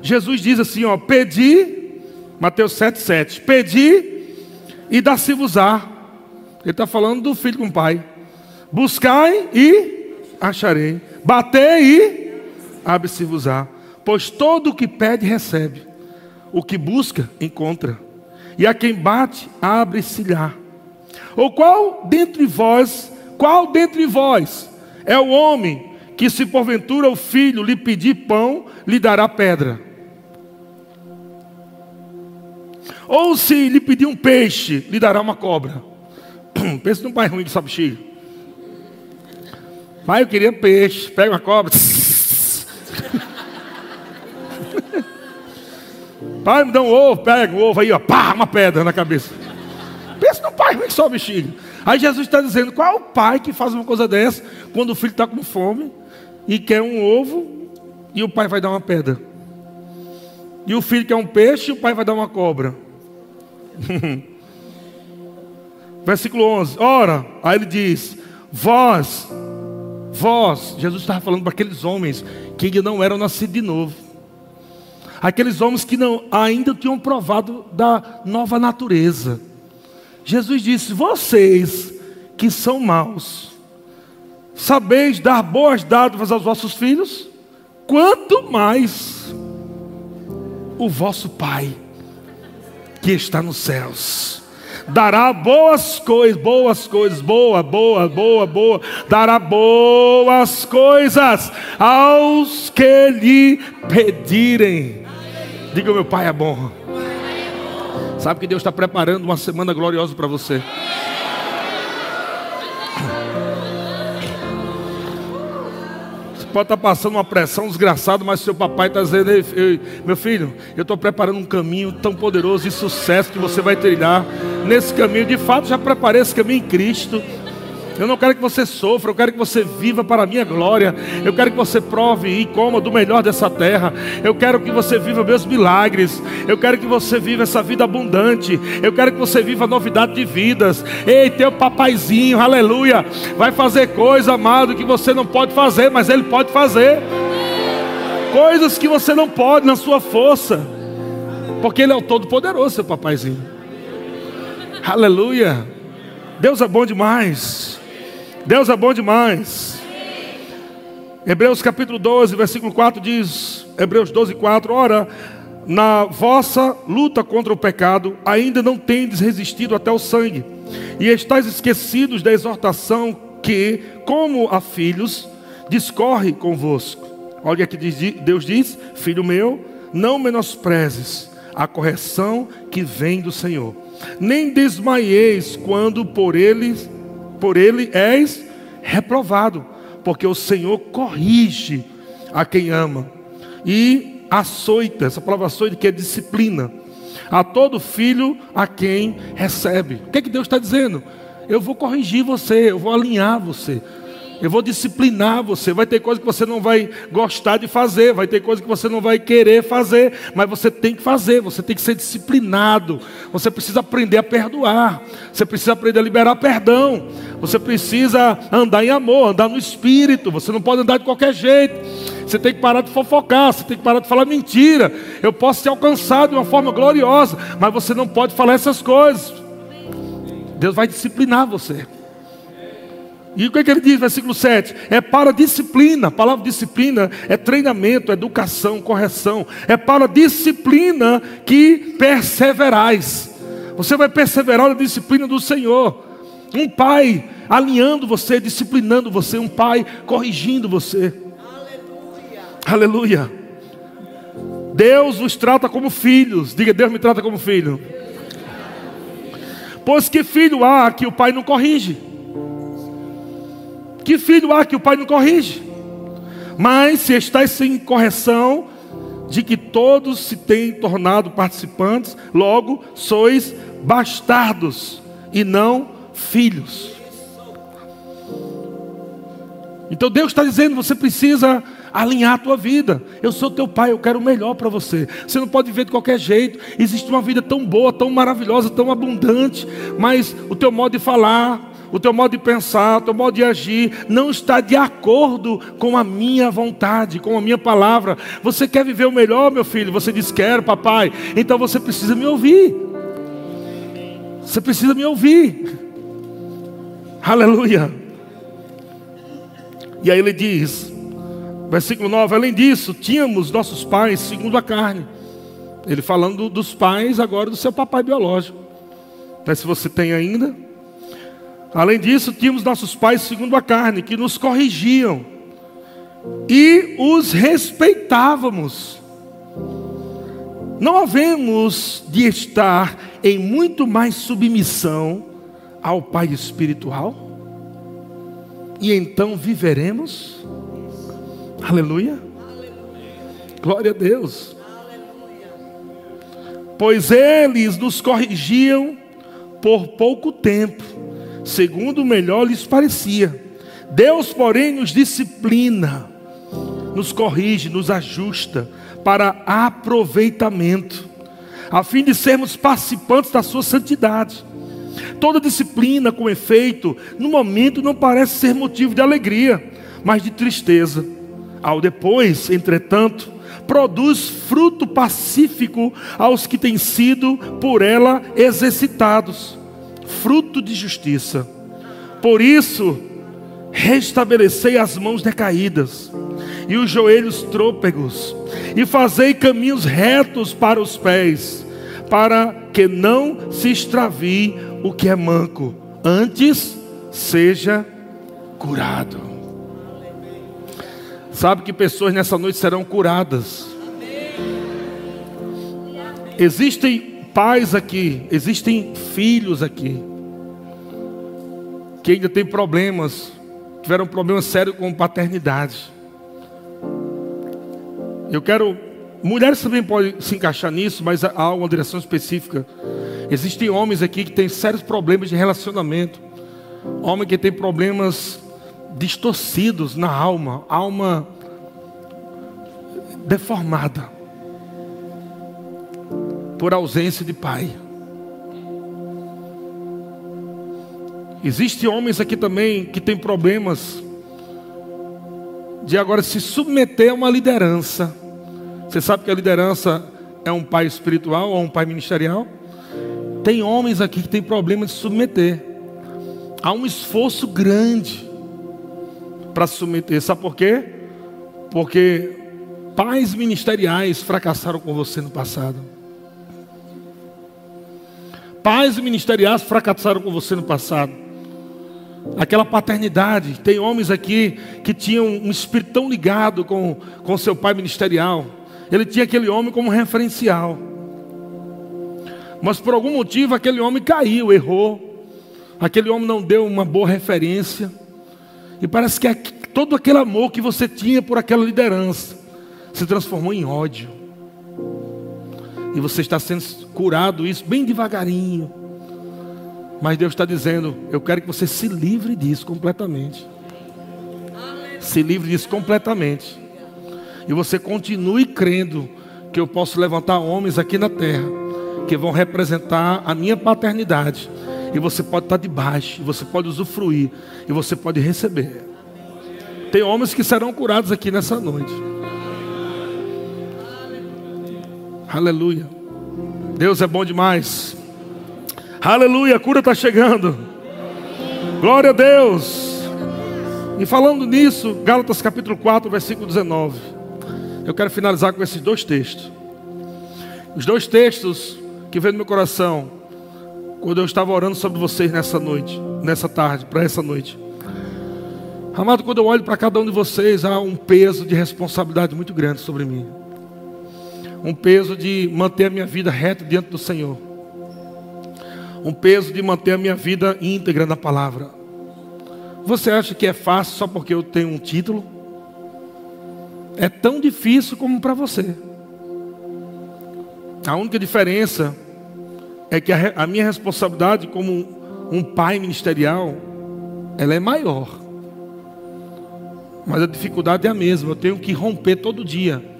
Jesus diz assim, ó, pedi, Mateus 7,7, pedi e dá-se-vos-á. Ele está falando do filho com o pai. Buscai e acharei. Batei e abre-se-vos-á. Pois todo o que pede, recebe. O que busca, encontra. E a quem bate, abre-se-lhe. Ou qual dentre vós, qual dentre vós é o homem que, se porventura o filho lhe pedir pão, lhe dará pedra? Ou se lhe pedir um peixe, lhe dará uma cobra. Pensa num pai ruim que sabe. Pai, eu queria peixe. Pega uma cobra. Pai, me dá um ovo. Pega um ovo aí, ó. Pá, uma pedra na cabeça. Pensa num pai ruim que só bexiga. Aí Jesus está dizendo: qual é o pai que faz uma coisa dessa quando o filho está com fome e quer um ovo e o pai vai dar uma pedra? E o filho quer um peixe e o pai vai dar uma cobra. Versículo 11: Ora, aí ele diz: Vós, vós, Jesus estava falando para aqueles homens que ainda não eram nascidos de novo, aqueles homens que não, ainda tinham provado da nova natureza. Jesus disse: Vocês que são maus, sabeis dar boas dádivas aos vossos filhos, quanto mais o vosso Pai que está nos céus. Dará boas coisas, boas coisas, boa, boa, boa, boa. Dará boas coisas aos que lhe pedirem. Diga: meu pai é bom. Sabe que Deus está preparando uma semana gloriosa para você. Você pode estar passando uma pressão desgraçada, mas seu papai está dizendo: meu filho, eu estou preparando um caminho tão poderoso e sucesso que você vai trilhar nesse caminho. De fato, já preparei esse caminho em Cristo. Eu não quero que você sofra, eu quero que você viva para a minha glória. Eu quero que você prove e coma do melhor dessa terra. Eu quero que você viva meus milagres. Eu quero que você viva essa vida abundante. Eu quero que você viva novidade de vidas. Ei, teu papaizinho, aleluia, vai fazer coisa, amado, que você não pode fazer, mas ele pode fazer. Coisas que você não pode na sua força. Porque ele é o todo-poderoso, seu papaizinho. Aleluia. Deus é bom demais. Deus é bom demais. Hebreus capítulo 12, versículo 4 diz: Hebreus 12, 4: Ora, na vossa luta contra o pecado, ainda não tendes resistido até o sangue, e estáis esquecidos da exortação que, como a filhos, discorre convosco. Olha aqui Deus diz: Filho meu, não menosprezes a correção que vem do Senhor, nem desmaieis quando por ele, por ele és reprovado, porque o Senhor corrige a quem ama e açoita, essa palavra açoita que é disciplina, a todo filho a quem recebe. O que, é que Deus está dizendo? Eu vou corrigir você, eu vou alinhar você. Eu vou disciplinar você. Vai ter coisa que você não vai gostar de fazer, vai ter coisa que você não vai querer fazer, mas você tem que fazer, você tem que ser disciplinado. Você precisa aprender a perdoar. Você precisa aprender a liberar perdão. Você precisa andar em amor, andar no espírito. Você não pode andar de qualquer jeito. Você tem que parar de fofocar, você tem que parar de falar mentira. Eu posso te alcançar de uma forma gloriosa, mas você não pode falar essas coisas. Deus vai disciplinar você. E o que, é que ele diz, versículo 7? É para disciplina. A palavra disciplina é treinamento, educação, correção. É para disciplina que perseverais. Você vai perseverar na disciplina do Senhor. Um pai alinhando você, disciplinando você. Um pai corrigindo você. Aleluia. Aleluia. Deus os trata como filhos. Diga, Deus me trata como filho. Pois que filho há que o pai não corrige? Que filho há que o pai não corrige? Mas se estáis sem correção, de que todos se têm tornado participantes, logo sois bastardos e não filhos. Então Deus está dizendo: você precisa alinhar a tua vida. Eu sou teu pai, eu quero o melhor para você. Você não pode viver de qualquer jeito. Existe uma vida tão boa, tão maravilhosa, tão abundante, mas o teu modo de falar, o teu modo de pensar, o teu modo de agir não está de acordo com a minha vontade, com a minha palavra. Você quer viver o melhor, meu filho? Você diz: Quero, papai. Então você precisa me ouvir. Você precisa me ouvir. Aleluia. E aí ele diz, versículo 9: Além disso, tínhamos nossos pais segundo a carne. Ele falando dos pais agora do seu papai biológico. Mas se você tem ainda, Além disso, tínhamos nossos pais segundo a carne, que nos corrigiam e os respeitávamos. Não havemos de estar em muito mais submissão ao Pai espiritual? E então viveremos? Aleluia. Glória a Deus. Pois eles nos corrigiam por pouco tempo segundo o melhor lhes parecia. Deus, porém, nos disciplina, nos corrige, nos ajusta para aproveitamento, a fim de sermos participantes da sua santidade. Toda disciplina, com efeito, no momento não parece ser motivo de alegria, mas de tristeza. Ao depois, entretanto, produz fruto pacífico aos que têm sido por ela exercitados fruto de justiça. Por isso, restabelecei as mãos decaídas e os joelhos trôpegos, e fazei caminhos retos para os pés, para que não se extravie o que é manco, antes seja curado. Sabe que pessoas nessa noite serão curadas. Existem pais aqui, existem filhos aqui, que ainda têm problemas, tiveram problemas sérios com paternidade. Eu quero. Mulheres também podem se encaixar nisso, mas há uma direção específica. Existem homens aqui que têm sérios problemas de relacionamento. Homem que tem problemas distorcidos na alma, alma deformada por ausência de pai. Existem homens aqui também que têm problemas de agora se submeter a uma liderança. Você sabe que a liderança é um pai espiritual ou um pai ministerial? Tem homens aqui que têm problema de submeter. Há um esforço grande para submeter. Sabe por quê? Porque pais ministeriais fracassaram com você no passado. Pais ministeriais fracassaram com você no passado. Aquela paternidade. Tem homens aqui que tinham um espírito tão ligado com, com seu pai ministerial. Ele tinha aquele homem como referencial. Mas por algum motivo aquele homem caiu, errou. Aquele homem não deu uma boa referência. E parece que todo aquele amor que você tinha por aquela liderança se transformou em ódio. E você está sendo curado isso bem devagarinho. Mas Deus está dizendo: Eu quero que você se livre disso completamente. Se livre disso completamente. E você continue crendo que eu posso levantar homens aqui na terra que vão representar a minha paternidade. E você pode estar debaixo, você pode usufruir, e você pode receber. Tem homens que serão curados aqui nessa noite. Aleluia. Deus é bom demais. Aleluia, a cura está chegando. Glória a Deus. E falando nisso, Gálatas capítulo 4, versículo 19. Eu quero finalizar com esses dois textos. Os dois textos que veio no meu coração quando eu estava orando sobre vocês nessa noite, nessa tarde, para essa noite. Amado, quando eu olho para cada um de vocês, há um peso de responsabilidade muito grande sobre mim um peso de manter a minha vida reta diante do Senhor, um peso de manter a minha vida íntegra na palavra. Você acha que é fácil só porque eu tenho um título? É tão difícil como para você. A única diferença é que a, a minha responsabilidade como um, um pai ministerial, ela é maior. Mas a dificuldade é a mesma. Eu tenho que romper todo dia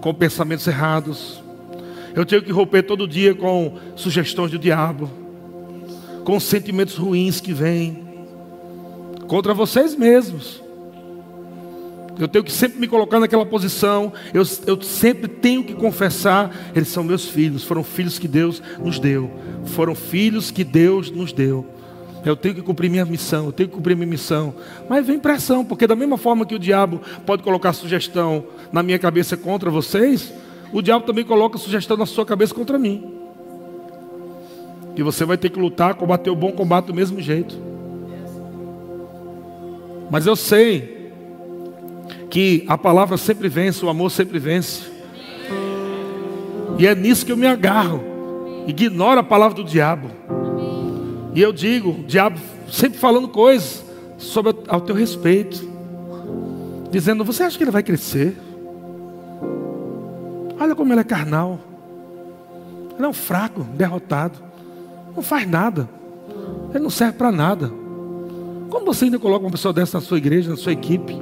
com pensamentos errados. Eu tenho que romper todo dia com sugestões do diabo, com sentimentos ruins que vêm contra vocês mesmos. Eu tenho que sempre me colocar naquela posição. Eu, eu, sempre tenho que confessar: eles são meus filhos, foram filhos que Deus nos deu. Foram filhos que Deus nos deu. Eu tenho que cumprir minha missão, eu tenho que cumprir minha missão. Mas vem pressão, porque da mesma forma que o diabo pode colocar sugestão na minha cabeça contra vocês, o diabo também coloca sugestão na sua cabeça contra mim. E você vai ter que lutar, combater o bom combate do mesmo jeito. Mas eu sei que a palavra sempre vence, o amor sempre vence. E é nisso que eu me agarro. Ignora a palavra do diabo. E eu digo, o diabo sempre falando coisas sobre ao teu respeito, dizendo: Você acha que ele vai crescer? Olha como ele é carnal. Ele é um fraco, derrotado. Não faz nada. Ele não serve para nada. Como você ainda coloca uma pessoa dessa na sua igreja, na sua equipe?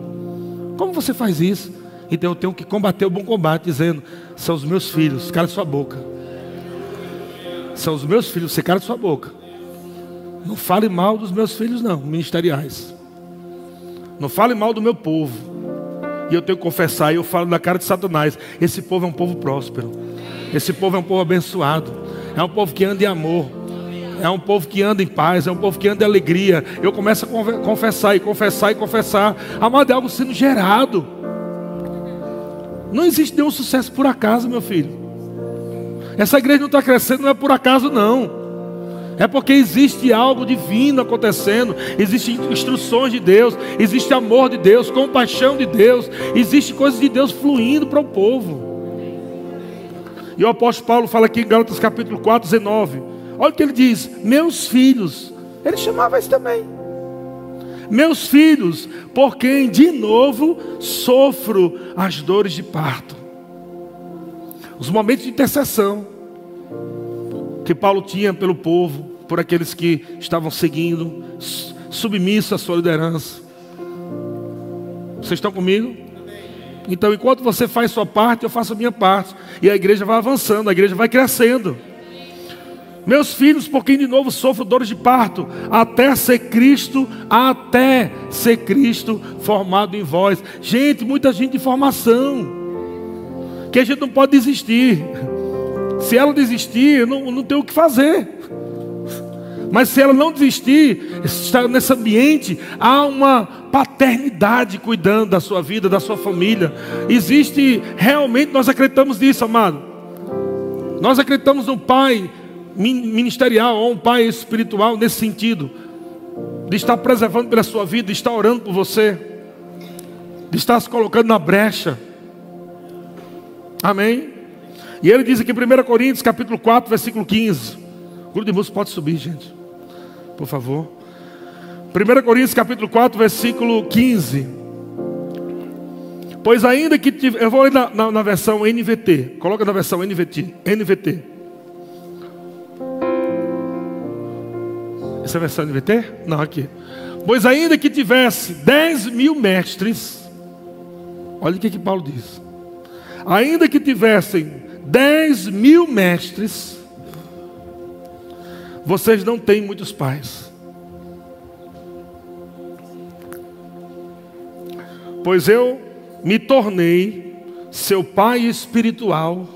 Como você faz isso? Então eu tenho que combater o bom combate, dizendo: São os meus filhos, cala sua boca. São os meus filhos, você cala sua boca. Não fale mal dos meus filhos, não, ministeriais. Não fale mal do meu povo. E eu tenho que confessar, e eu falo na cara de Satanás: esse povo é um povo próspero. Esse povo é um povo abençoado. É um povo que anda em amor. É um povo que anda em paz. É um povo que anda em alegria. Eu começo a confessar e confessar e confessar. Amado, é algo sendo gerado. Não existe nenhum sucesso por acaso, meu filho. Essa igreja não está crescendo, não é por acaso, não. É porque existe algo divino acontecendo, existem instruções de Deus, existe amor de Deus, compaixão de Deus, existe coisas de Deus fluindo para o povo. E o apóstolo Paulo fala aqui em Gálatas capítulo 4, 19. Olha o que ele diz: Meus filhos, ele chamava isso também. Meus filhos, por quem de novo sofro as dores de parto. Os momentos de intercessão que Paulo tinha pelo povo, por aqueles que estavam seguindo, submisso à sua liderança. Vocês estão comigo? Então, enquanto você faz sua parte, eu faço a minha parte. E a igreja vai avançando, a igreja vai crescendo. Meus filhos, por de novo sofro dores de parto, até ser Cristo, até ser Cristo formado em vós. Gente, muita gente de formação, que a gente não pode desistir. Se ela desistir, eu não, não tenho o que fazer. Mas se ela não desistir, estar nesse ambiente, há uma paternidade cuidando da sua vida, da sua família. Existe realmente, nós acreditamos nisso, amado. Nós acreditamos no Pai ministerial ou um pai espiritual nesse sentido, de estar preservando pela sua vida, de estar orando por você, de estar se colocando na brecha. Amém? E ele diz aqui em 1 Coríntios, capítulo 4, versículo 15. O grupo de música pode subir, gente. Por favor. 1 Coríntios, capítulo 4, versículo 15. Pois ainda que tiver, eu vou ler na, na, na versão NVT. Coloca na versão NVT. NVT. Essa é a versão NVT? Não, aqui. Pois ainda que tivesse 10 mil mestres, olha o que, que Paulo diz. Ainda que tivessem 10 mil mestres, vocês não têm muitos pais. Pois eu me tornei seu pai espiritual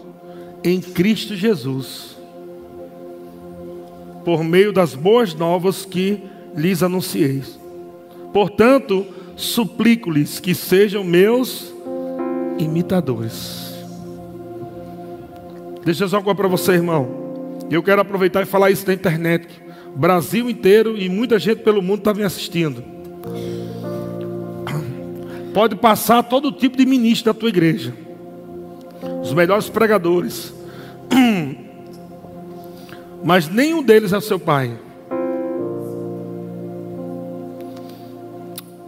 em Cristo Jesus por meio das boas novas que lhes anunciei. Portanto, suplico-lhes que sejam meus imitadores. Deixa eu só uma coisa para você, irmão. Eu quero aproveitar e falar isso na internet. Brasil inteiro e muita gente pelo mundo está me assistindo. Pode passar todo tipo de ministro da tua igreja. Os melhores pregadores. mas nenhum deles é seu pai.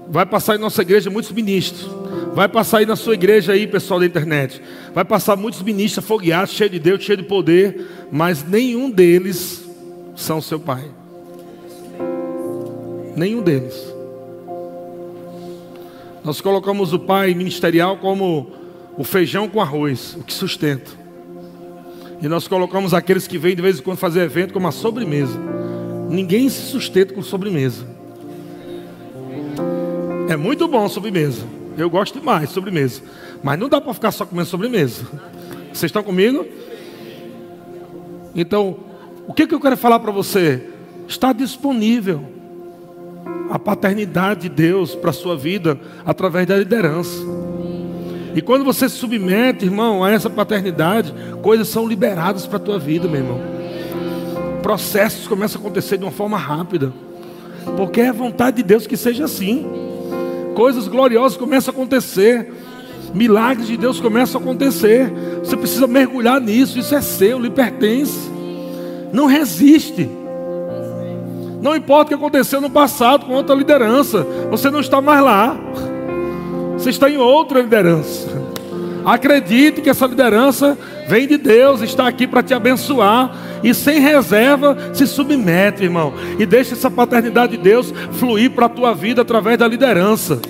Vai passar em nossa igreja muitos ministros. Vai passar aí na sua igreja aí, pessoal da internet. Vai passar muitos ministros afogueados, cheios de Deus, cheios de poder, mas nenhum deles são seu pai. Nenhum deles. Nós colocamos o pai ministerial como o feijão com arroz, o que sustenta. E nós colocamos aqueles que vêm de vez em quando fazer evento como uma sobremesa. Ninguém se sustenta com sobremesa. É muito bom a sobremesa. Eu gosto demais de sobremesa. Mas não dá para ficar só comendo sobremesa. Vocês estão comigo? Então, o que, que eu quero falar para você? Está disponível a paternidade de Deus para a sua vida através da liderança. E quando você se submete, irmão, a essa paternidade, coisas são liberadas para a tua vida, meu irmão. Processos começam a acontecer de uma forma rápida. Porque é vontade de Deus que seja assim. Coisas gloriosas começam a acontecer. Milagres de Deus começam a acontecer. Você precisa mergulhar nisso. Isso é seu, lhe pertence. Não resiste. Não importa o que aconteceu no passado com outra liderança. Você não está mais lá. Você está em outra liderança. Acredite que essa liderança vem de Deus, está aqui para te abençoar. E sem reserva, se submete, irmão. E deixa essa paternidade de Deus fluir para a tua vida através da liderança.